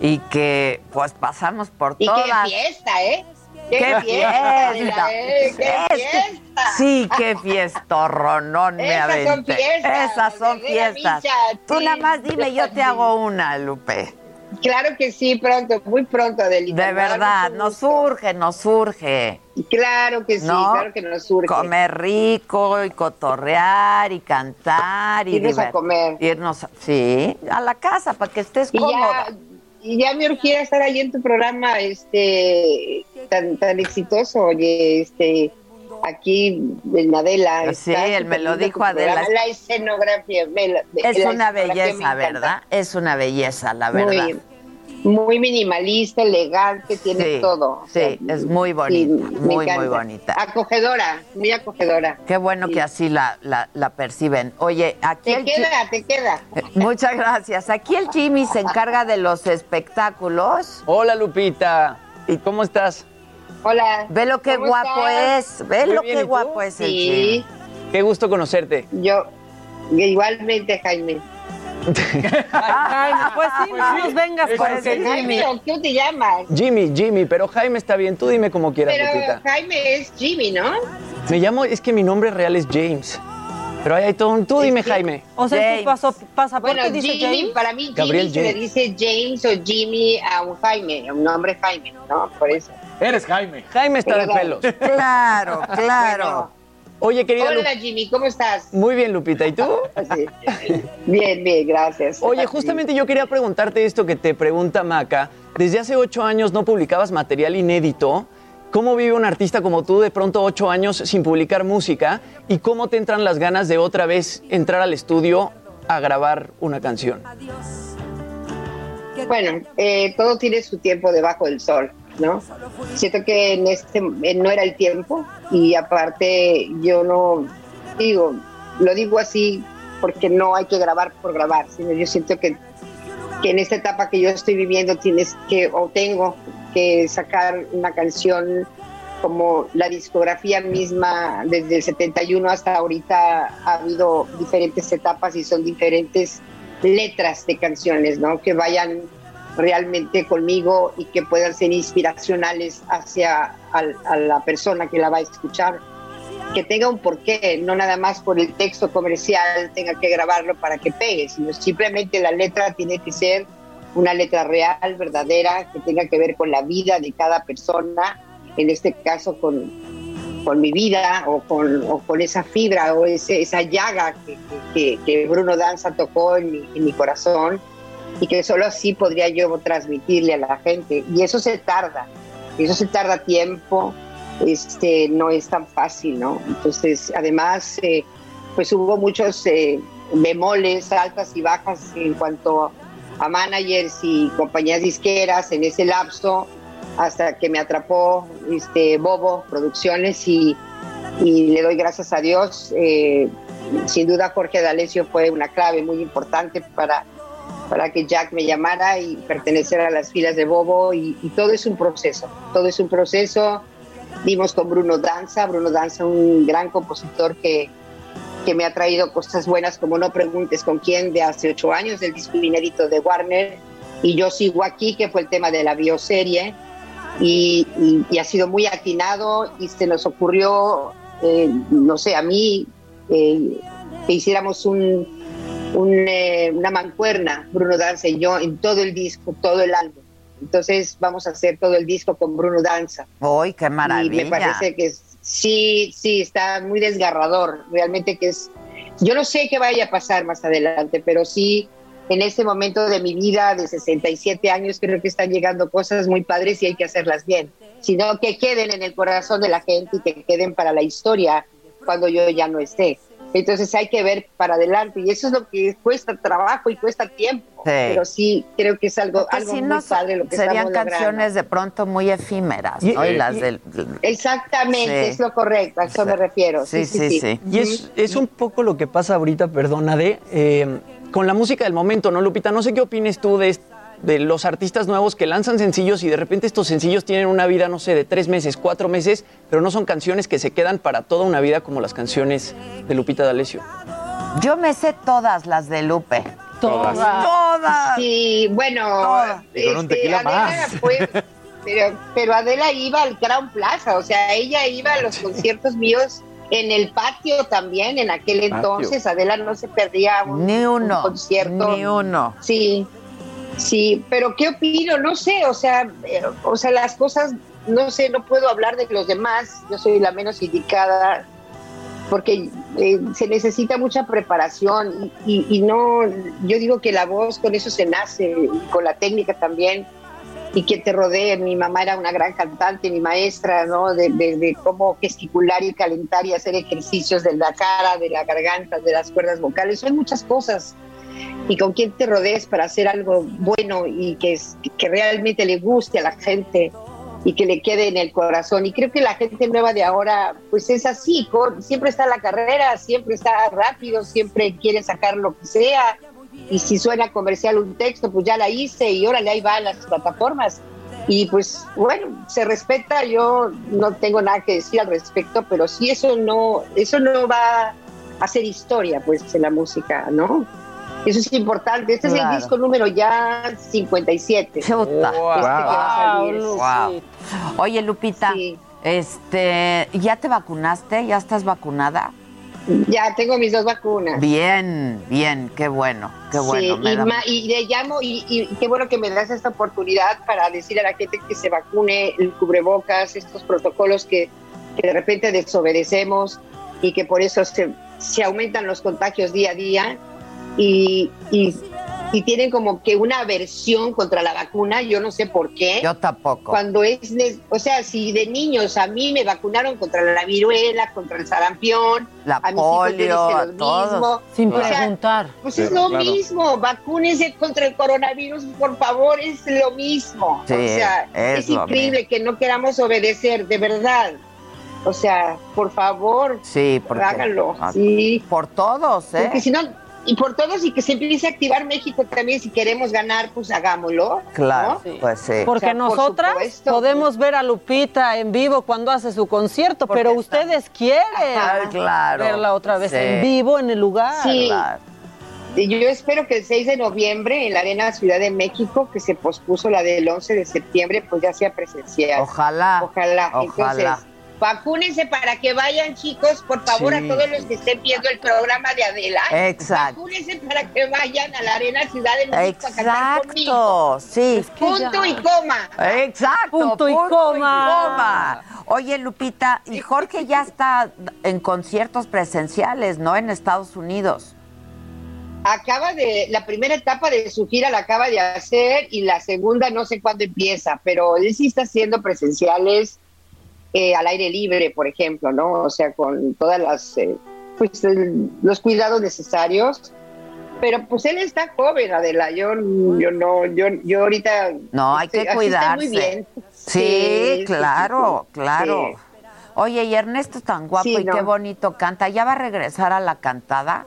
Y que pues pasamos por y todas. qué fiesta, ¿eh? ¡Qué, ¡Qué fiesta! fiesta! ¿eh? ¡Qué fiesta! Sí, qué fiestorronón me Esas son aventé. fiestas, Esas son fiestas. Tú nada más dime, yo te hago una, Lupe. Claro que sí, pronto, muy pronto, Adelita. De verdad, nos surge, nos surge. Claro que sí, ¿no? claro que nos surge. Comer rico y cotorrear y cantar y Irnos a comer. Irnos, sí, a la casa para que estés Y cómoda. ya, y ya me urgía estar ahí en tu programa, este, tan, tan exitoso, oye, este, aquí en Adela. Sí, está él me lo dijo Adela. programa, La escenografía. me la- Es la una belleza. ¿verdad? Es una belleza, la Muy verdad. bien. muy minimalista, elegante, tiene todo. Sí, es muy bonita, muy, muy bonita. Acogedora, muy acogedora. Qué bueno que así la, la, perciben. Oye, aquí... Te queda, te queda. Eh, muchas gracias. Aquí el Jimmy se encarga de los espectáculos. Hola, Lupita. ¿Y cómo estás? Hola. Ve lo que guapo es. Ve lo que guapo es el Jimmy. Qué gusto conocerte. Yo, igualmente, Jaime. Jaime, pues sí, no nos vengas con ese Jimmy. ¿Qué te llamas? Jimmy, Jimmy, pero Jaime está bien. Tú dime como quieras, Pero Jaime es Jimmy, ¿no? Me llamo, es que mi nombre real es James. Pero ahí hay todo un... Tú dime, Jaime. O sea, tu paso, pasaporte bueno, dice Jimmy, James. para mí Jimmy Gabriel se le James. dice James o Jimmy a un Jaime, a un nombre Jaime, ¿no? Por eso. Eres Jaime. Jaime está de pelos. Claro, claro. Oye, querida Hola. Jimmy, ¿cómo estás? Muy bien, Lupita. ¿Y tú? Sí. Bien, bien, gracias. Oye, justamente yo quería preguntarte esto que te pregunta Maca. Desde hace ocho años no publicabas material inédito. ¿Cómo vive un artista como tú de pronto ocho años sin publicar música? ¿Y cómo te entran las ganas de otra vez entrar al estudio a grabar una canción? Bueno, eh, todo tiene su tiempo debajo del sol, ¿no? Siento que en este no era el tiempo y aparte yo no digo, lo digo así porque no hay que grabar por grabar, sino yo siento que, que en esta etapa que yo estoy viviendo tienes que o tengo que sacar una canción como la discografía misma desde el 71 hasta ahorita ha habido diferentes etapas y son diferentes letras de canciones, ¿no? Que vayan realmente conmigo y que puedan ser inspiracionales hacia al- a la persona que la va a escuchar. Que tenga un porqué, no nada más por el texto comercial tenga que grabarlo para que pegue, sino simplemente la letra tiene que ser una letra real, verdadera, que tenga que ver con la vida de cada persona, en este caso con, con mi vida o con, o con esa fibra o ese- esa llaga que, que- que Bruno Danza tocó en mi, en mi corazón y que solo así podría yo transmitirle a la gente. Y eso se tarda, eso se tarda tiempo, este, no es tan fácil, ¿no? Entonces, además, eh, pues hubo muchos eh, bemoles, altas y bajas en cuanto a managers y compañías disqueras en ese lapso hasta que me atrapó este Bobo Producciones y, y le doy gracias a Dios. eh, sin duda Jorge D'Alessio fue una clave muy importante para, para que Jack me llamara y pertenecer a las filas de Bobo y, todo es un proceso, todo es un proceso. Dimos con Bruno Danza, Bruno Danza un gran compositor que, que me ha traído cosas buenas como No Preguntes con quién de hace ocho años, del disco inédito de Warner y Yo Sigo Aquí, que fue el tema de la bioserie y, y- y ha sido muy atinado y se nos ocurrió, eh, no sé, a mí, eh, que hiciéramos un, un, eh, una mancuerna, Bruno Danza y yo, en todo el disco, todo el álbum. Entonces vamos a hacer todo el disco con Bruno Danza. ¡Uy, qué Y maravilla! me parece que sí, sí, está muy desgarrador. Realmente que es. Yo no sé qué vaya a pasar más adelante, pero sí, en este momento de mi vida de 67 años, creo que están llegando cosas muy padres y hay que hacerlas bien. Sino que queden en el corazón de la gente y que queden para la historia cuando yo ya no esté. Entonces hay que ver para adelante y eso es lo que cuesta trabajo y cuesta tiempo. Pero sí, creo que es algo, Porque algo si muy no, padre lo que serían estamos logrando. canciones de pronto muy efímeras, ¿no? Y- Y, las y- del... Exactamente, Sí. es lo correcto, a eso me refiero. Sí, sí, sí. Y es, es un poco lo que pasa ahorita, perdona, de eh, con la música del momento, ¿no, Lupita? No sé qué opines tú de, est- de los artistas nuevos que lanzan sencillos y de repente estos sencillos tienen una vida, no sé, de tres meses, cuatro meses, pero no son canciones que se quedan para toda una vida como las canciones de Lupita D'Alessio. Yo me sé todas las de Lupe. Todas. Todas. Sí, bueno, Y con un este, tequila Adela más. fue- pero, pero Adela iba al Crown Plaza, o sea, ella iba a los conciertos míos en el patio también, en aquel Patio. entonces. Adela no se perdía un, Ni uno, un concierto. ni uno. Sí, sí, pero ¿qué opino? No sé, o sea, eh, o sea, las cosas, no sé, no puedo hablar de los demás, yo soy la menos indicada porque eh, se necesita mucha preparación y, no, yo digo que la voz con eso se nace, con la técnica también, y que te rodee. Mi mamá era una gran cantante, mi maestra, ¿no? De, de- de cómo gesticular y calentar y hacer ejercicios de la cara, de la garganta, de las cuerdas vocales, son muchas cosas y con quién te rodees para hacer algo bueno y que, que realmente le guste a la gente y que le quede en el corazón. Y creo que la gente nueva de ahora, pues es así, siempre está la carrera, siempre está rápido, siempre quiere sacar lo que sea. Y si suena comercial un texto, pues ya la hice y órale, ahí va a las plataformas. Y pues bueno, se respeta, yo no tengo nada que decir al respecto, pero sí eso no, eso no va a hacer historia pues en la música, ¿no? Eso es importante. Este es el disco número ya 57. Chuta. Wow. Oye, Lupita, este, ¿ya te vacunaste? ¿Ya estás vacunada? Ya tengo mis dos vacunas. Bien, bien, qué bueno, qué bueno. y, le llamo y, qué bueno que me das esta oportunidad para decir a la gente que se vacune, el cubrebocas, estos protocolos que, de repente desobedecemos y que por eso se, se aumentan los contagios día a día y, y, tienen como que una aversión contra la vacuna, yo no sé por qué. Yo tampoco. Cuando es, o sea, si de niños a mí me vacunaron contra la viruela, contra el sarampión, la a polio, a todos. Sin preguntar. pues es lo mismo, vacúnense contra el coronavirus, por favor, es lo mismo. o sea, es, increíble que no queramos obedecer, de verdad. O sea, por favor, sí, háganlo. Sí. Por todos, ¿eh? Porque si no, y por todos y que se empiece a activar México también si queremos ganar pues hagámoslo claro pues sí. Porque nosotras podemos ver a Lupita en vivo cuando hace su concierto pero ustedes quieren verla otra vez en vivo en el lugar. Sí. Y yo espero que el 6 de noviembre en la Arena Ciudad de México, que se pospuso la del 11 de septiembre, pues ya sea presencial. Ojalá. Ojalá. Ojalá. Vacúnense para que vayan, chicos, por favor, a todos los que estén viendo el programa de Adela. Exacto. Vacúnense para que vayan a la Arena Ciudad de México Exacto, a cantar conmigo. sí. Punto y coma. Exacto. Punto, y, coma. Oye, Lupita, y Jorge ya está en conciertos presenciales, ¿no? En Estados Unidos. Acaba de, la primera etapa de su gira la acaba de hacer y la segunda no sé cuándo empieza, pero él sí está haciendo presenciales eh, al aire libre, por ejemplo, ¿no? O sea, con todas las, eh, pues, los cuidados necesarios. Pero pues él está joven, Adela. Yo, yo no, yo, yo ahorita. No, hay que cuidarse. Muy bien. Sí, claro, claro. Oye, y Ernesto es tan guapo y qué bonito canta. ¿Ya va a regresar a la cantada?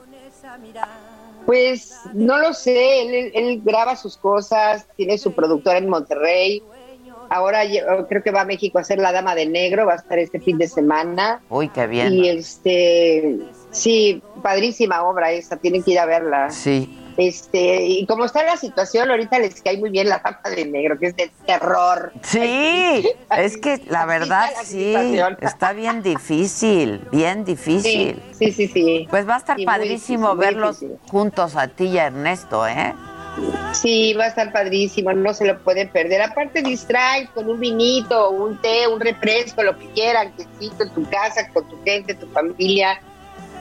Pues no lo sé, él, él graba sus cosas, tiene su productora en Monterrey. Ahora oh, creo que va a México a ser la Dama de Negro, va a estar este fin de semana. Uy, qué bien. Y este, sí, padrísima obra esa, tienen que ir a verla. Sí. Este, y como está la situación, ahorita les cae muy bien la Dama de Negro, que es de terror. Sí, es que la verdad sí, está bien difícil, bien difícil. Sí, sí, sí. Pues va a estar padrísimo verlos juntos a ti y a Ernesto, ¿eh? Sí, va a estar padrísimo, no se lo pueden perder. Aparte distrae con un vinito, un té, un refresco, lo que quieran, que en tu casa, con tu gente, tu familia,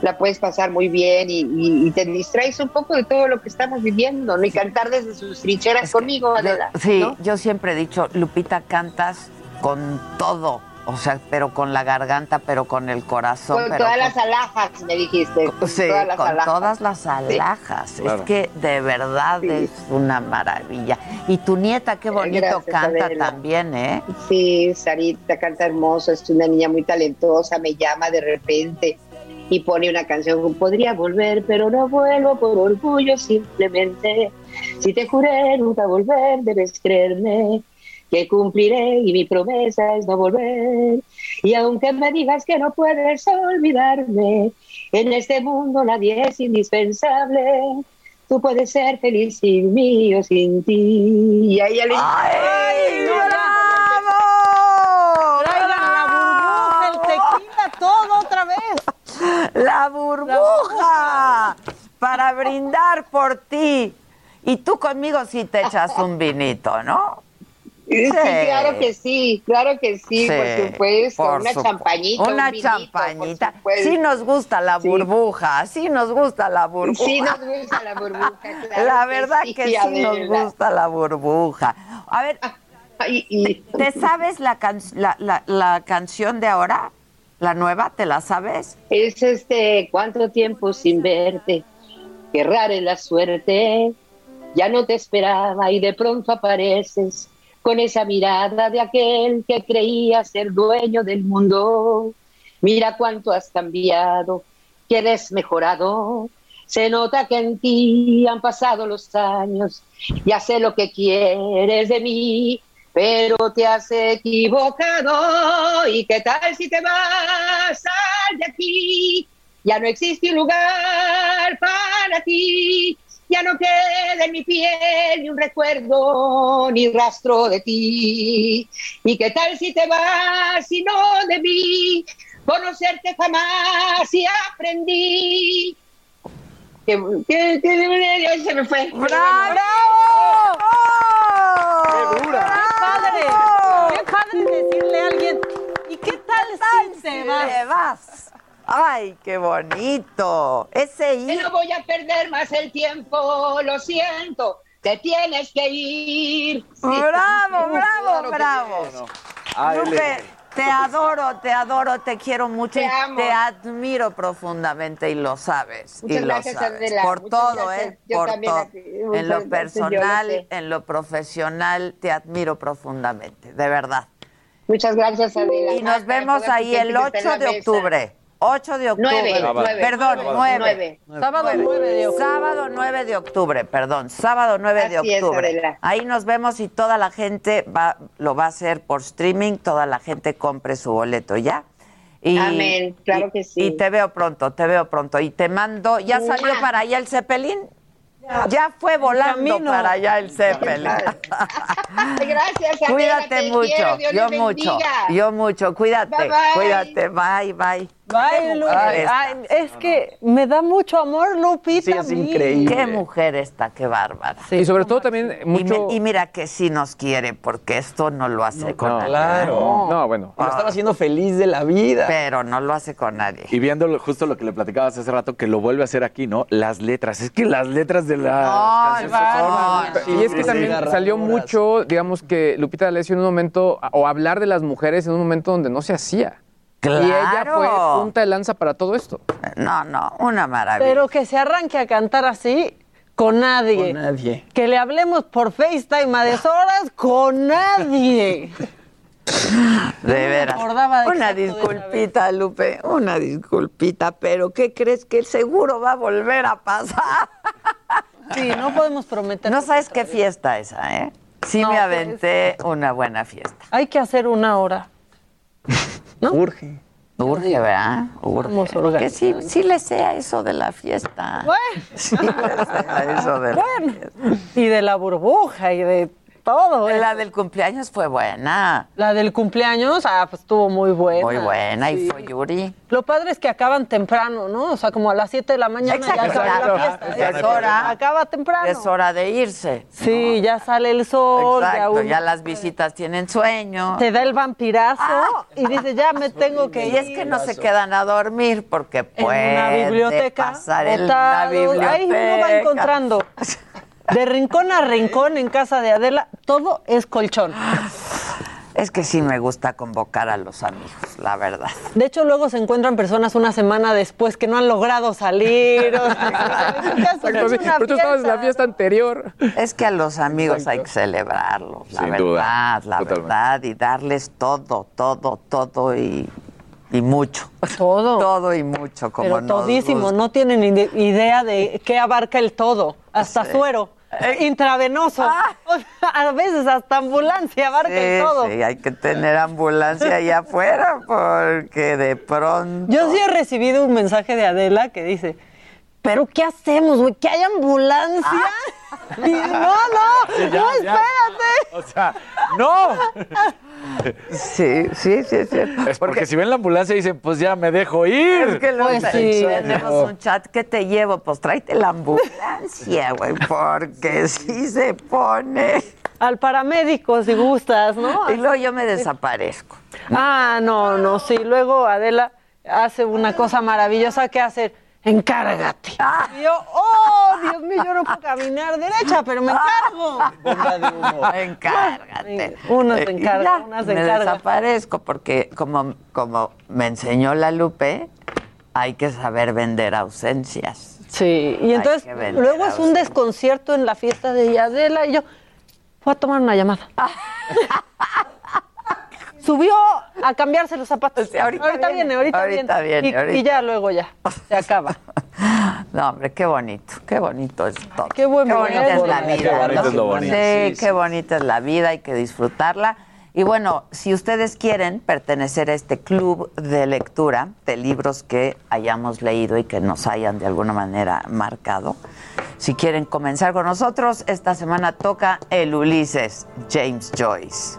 la puedes pasar muy bien y, te distraes un poco de todo lo que estamos viviendo, ¿no? Y cantar desde sus trincheras conmigo, Adela. sí, yo siempre he dicho, Lupita, cantas con todo o sea, pero con la garganta, pero con el corazón. Con todas las alhajas, me dijiste. Con sí, todas las con todas las alhajas. Es que de verdad es una maravilla. Y tu nieta, qué bonito canta también, ¿eh? Sí, Sarita canta hermoso, es una niña muy talentosa, me llama de repente y pone una canción, podría volver, pero no vuelvo por orgullo simplemente. Si te juré nunca volver, debes creerme que cumpliré y mi promesa es no volver. Y aunque me digas que no puedes olvidarme, en este mundo nadie es indispensable. Tú puedes ser feliz sin mí o sin ti. Y ahí ¡Ay, bravo! la burbuja, el tequila, todo otra vez. La burbuja para brindar por ti. Y tú conmigo sí te echas un vinito, ¿no? Sí, claro que sí, claro que sí, por supuesto. una champañita. Una champañita. Sí nos gusta la burbuja, sí. nos gusta la burbuja. Sí nos gusta la burbuja, claro La verdad que sí, nos gusta la burbuja. A ver, ¿te sabes la, la, la, canción de ahora? ¿La nueva? ¿Te la sabes? Es este, ¿cuánto tiempo sin verte? qué rara es la suerte. Ya no te esperaba y de pronto apareces con esa mirada de aquel que creía ser dueño del mundo. Mira cuánto has cambiado, que eres mejorado. Se nota que en ti han pasado los años. Ya sé lo que quieres de mí, pero te has equivocado. ¿Y qué tal si te vas de aquí? Ya no existe un lugar para ti. Ya no queda en mi piel ni un recuerdo ni rastro de ti. ¿Y qué tal si te vas y no de mí? Conocerte jamás y aprendí. Que, que, que- se me fue. ¡Bravo! ¡Qué dura! ¡Qué padre! ¡Qué padre decirle a alguien! ¿Y qué tal si te vas? te vas? ¡Ay, qué bonito! Ese no voy a perder más el tiempo, lo siento. Te tienes que ir. Sí. ¡Bravo, bravo, bravo! Lupe, le- te adoro, te adoro, te quiero mucho Te y amo. te admiro profundamente y lo sabes. Muchas y lo sabes. Adela, Por muchas todo, gracias. ¿eh? Yo Por todo. En lo gracias, yo lo personal, en lo profesional, te admiro profundamente, de verdad. Muchas gracias, Adela. Y nos vemos ahí el gente que está 8 en la de mesa. octubre. 8 de octubre. Nueve, nueve, Perdón, nueve, 9. nueve. Sábado 9 de octubre. Sábado 9 de octubre, perdón. Sábado 9 de Así es, octubre. Adela. Ahí nos vemos y toda la gente va, lo va a hacer por streaming. Toda la gente compre su boleto, ¿ya? Y, Amén, claro y- que sí. Y te veo pronto, te veo pronto. Y te mando, ¿ya salió Mua. para allá el Zeppelin? Ya fue volando camino. para allá el Zeppelin. Gracias. Cuídate te mucho, quiero, Dios yo mucho, yo mucho. Cuídate, Bye, bye. cuídate, bye, bye. Ay, Ay, es que me da mucho amor, Lupita. Sí, es increíble. Qué mujer esta, qué bárbara. y sobre todo también Y, mucho... me- y mira que sí nos quiere, porque esto no lo hace con no, nadie. Claro. No, bueno. Lo estaba haciendo feliz de la vida. Pero no lo hace con nadie. Y viendo lo- justo lo que le platicabas hace rato, que lo vuelve a hacer aquí, ¿no? Las letras. Es que las letras de las No, no, Y es que Sí, también sí. salió mucho, digamos que Lupita D'Alessio en un momento, o hablar de las mujeres en un momento donde no se hacía. Claro. Y ella fue punta de lanza para todo esto. No, no, una maravilla. Pero que se arranque a cantar así con nadie. Con nadie. Que le hablemos por FaceTime a deshoras con nadie. de veras. una disculpita, Lupe, una disculpita, pero ¿qué crees que seguro va a volver a pasar? Sí, no podemos prometer. No sabes qué fiesta esa, ¿eh? Sí No, me pues. aventé una buena fiesta. Hay que hacer una hora. Urge. Urge, ¿verdad? Urge. Que sí, sí le sea eso de la fiesta. Bueno, Sí le sea eso de la bueno. fiesta. Y de la burbuja y de todo. La del cumpleaños fue buena. La del cumpleaños, ah, pues estuvo muy buena. Muy buena. Y Sí. fue Yuri. Lo padre es que acaban temprano, ¿no? O sea, como a las 7 de la mañana ya Exacto, acaba la fiesta. Ya es hora. Acaba temprano. Es hora de irse. Sí, ya sale el sol. Ya, ya, uno las visitas tienen sueño. te da el vampirazo y dices, ya me tengo que ir. Y es que no se quedan a dormir porque en puede una biblioteca, pasar en una biblioteca. Ahí uno va encontrando. De rincón a rincón en casa de Adela, todo es colchón. Es que sí me gusta convocar a los amigos, la verdad. De hecho, luego se encuentran personas una semana después que no han logrado salir. o sea, Pero tú estabas en la fiesta. fiesta anterior. Es que a los amigos hay que celebrarlos, la Sin verdad, duda, la totalmente. verdad, y darles todo, todo, todo y, y mucho. Todo. Todo y mucho, como Pero todísimo, no tienen ide- idea de qué abarca el todo. Hasta Sí. suero, eh, intravenoso. O sea, a veces hasta ambulancia abarca el todo. Sí, sí, hay que tener ambulancia ahí afuera porque de pronto... Yo sí he recibido un mensaje de Adela que dice, ¿pero qué hacemos, güey? ¿Que hay ambulancia? Y, no, no, Sí, ya, no, ya. espérate. O sea, ¡no! Sí, sí, sí, sí. Es porque si ven la ambulancia dicen, pues ya me dejo ir. Es que luego Pues sí. tenemos un chat que te llevo, pues tráete la ambulancia, güey, porque sí se pone. Al paramédico, si gustas, ¿no? Y luego yo me desaparezco. Ah, no, no, sí. Luego Adela hace una cosa maravillosa que hace, encárgate. Ah. Y yo, oh, Dios mío, yo no puedo caminar derecha, pero me encargo. Bomba de humo. Encárgate. Una se encarga, ya, una se me encarga. desaparezco porque como, como me enseñó la Lupe, hay que saber vender ausencias. Sí, y entonces luego es un desconcierto en la fiesta de Yadela y yo fue a tomar una llamada. Subió a cambiarse los zapatos. ahorita, viene, ahorita, ahorita viene. viene, Y- ahorita. y ya luego ya se acaba. No, hombre, qué bonito, qué bonito es todo. Qué buen bonita es la Qué vida. bonito ¿no? es lo bonito. Sí, Sí, qué bonita es la vida, hay que disfrutarla. Y bueno, si ustedes quieren pertenecer a este club de lectura de libros que hayamos leído y que nos hayan de alguna manera marcado, si quieren comenzar con nosotros, esta semana toca el Ulises, James Joyce.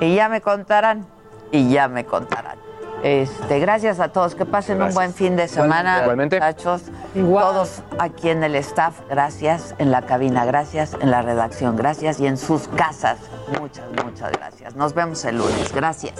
Y ya me contarán, y ya me contarán. Este, gracias a todos, que pasen un buen fin de semana, Igualmente. muchachos. Todos aquí en el staff, gracias, en la cabina, gracias, en la redacción, gracias, y en sus casas, muchas, muchas gracias. Nos vemos el lunes, gracias.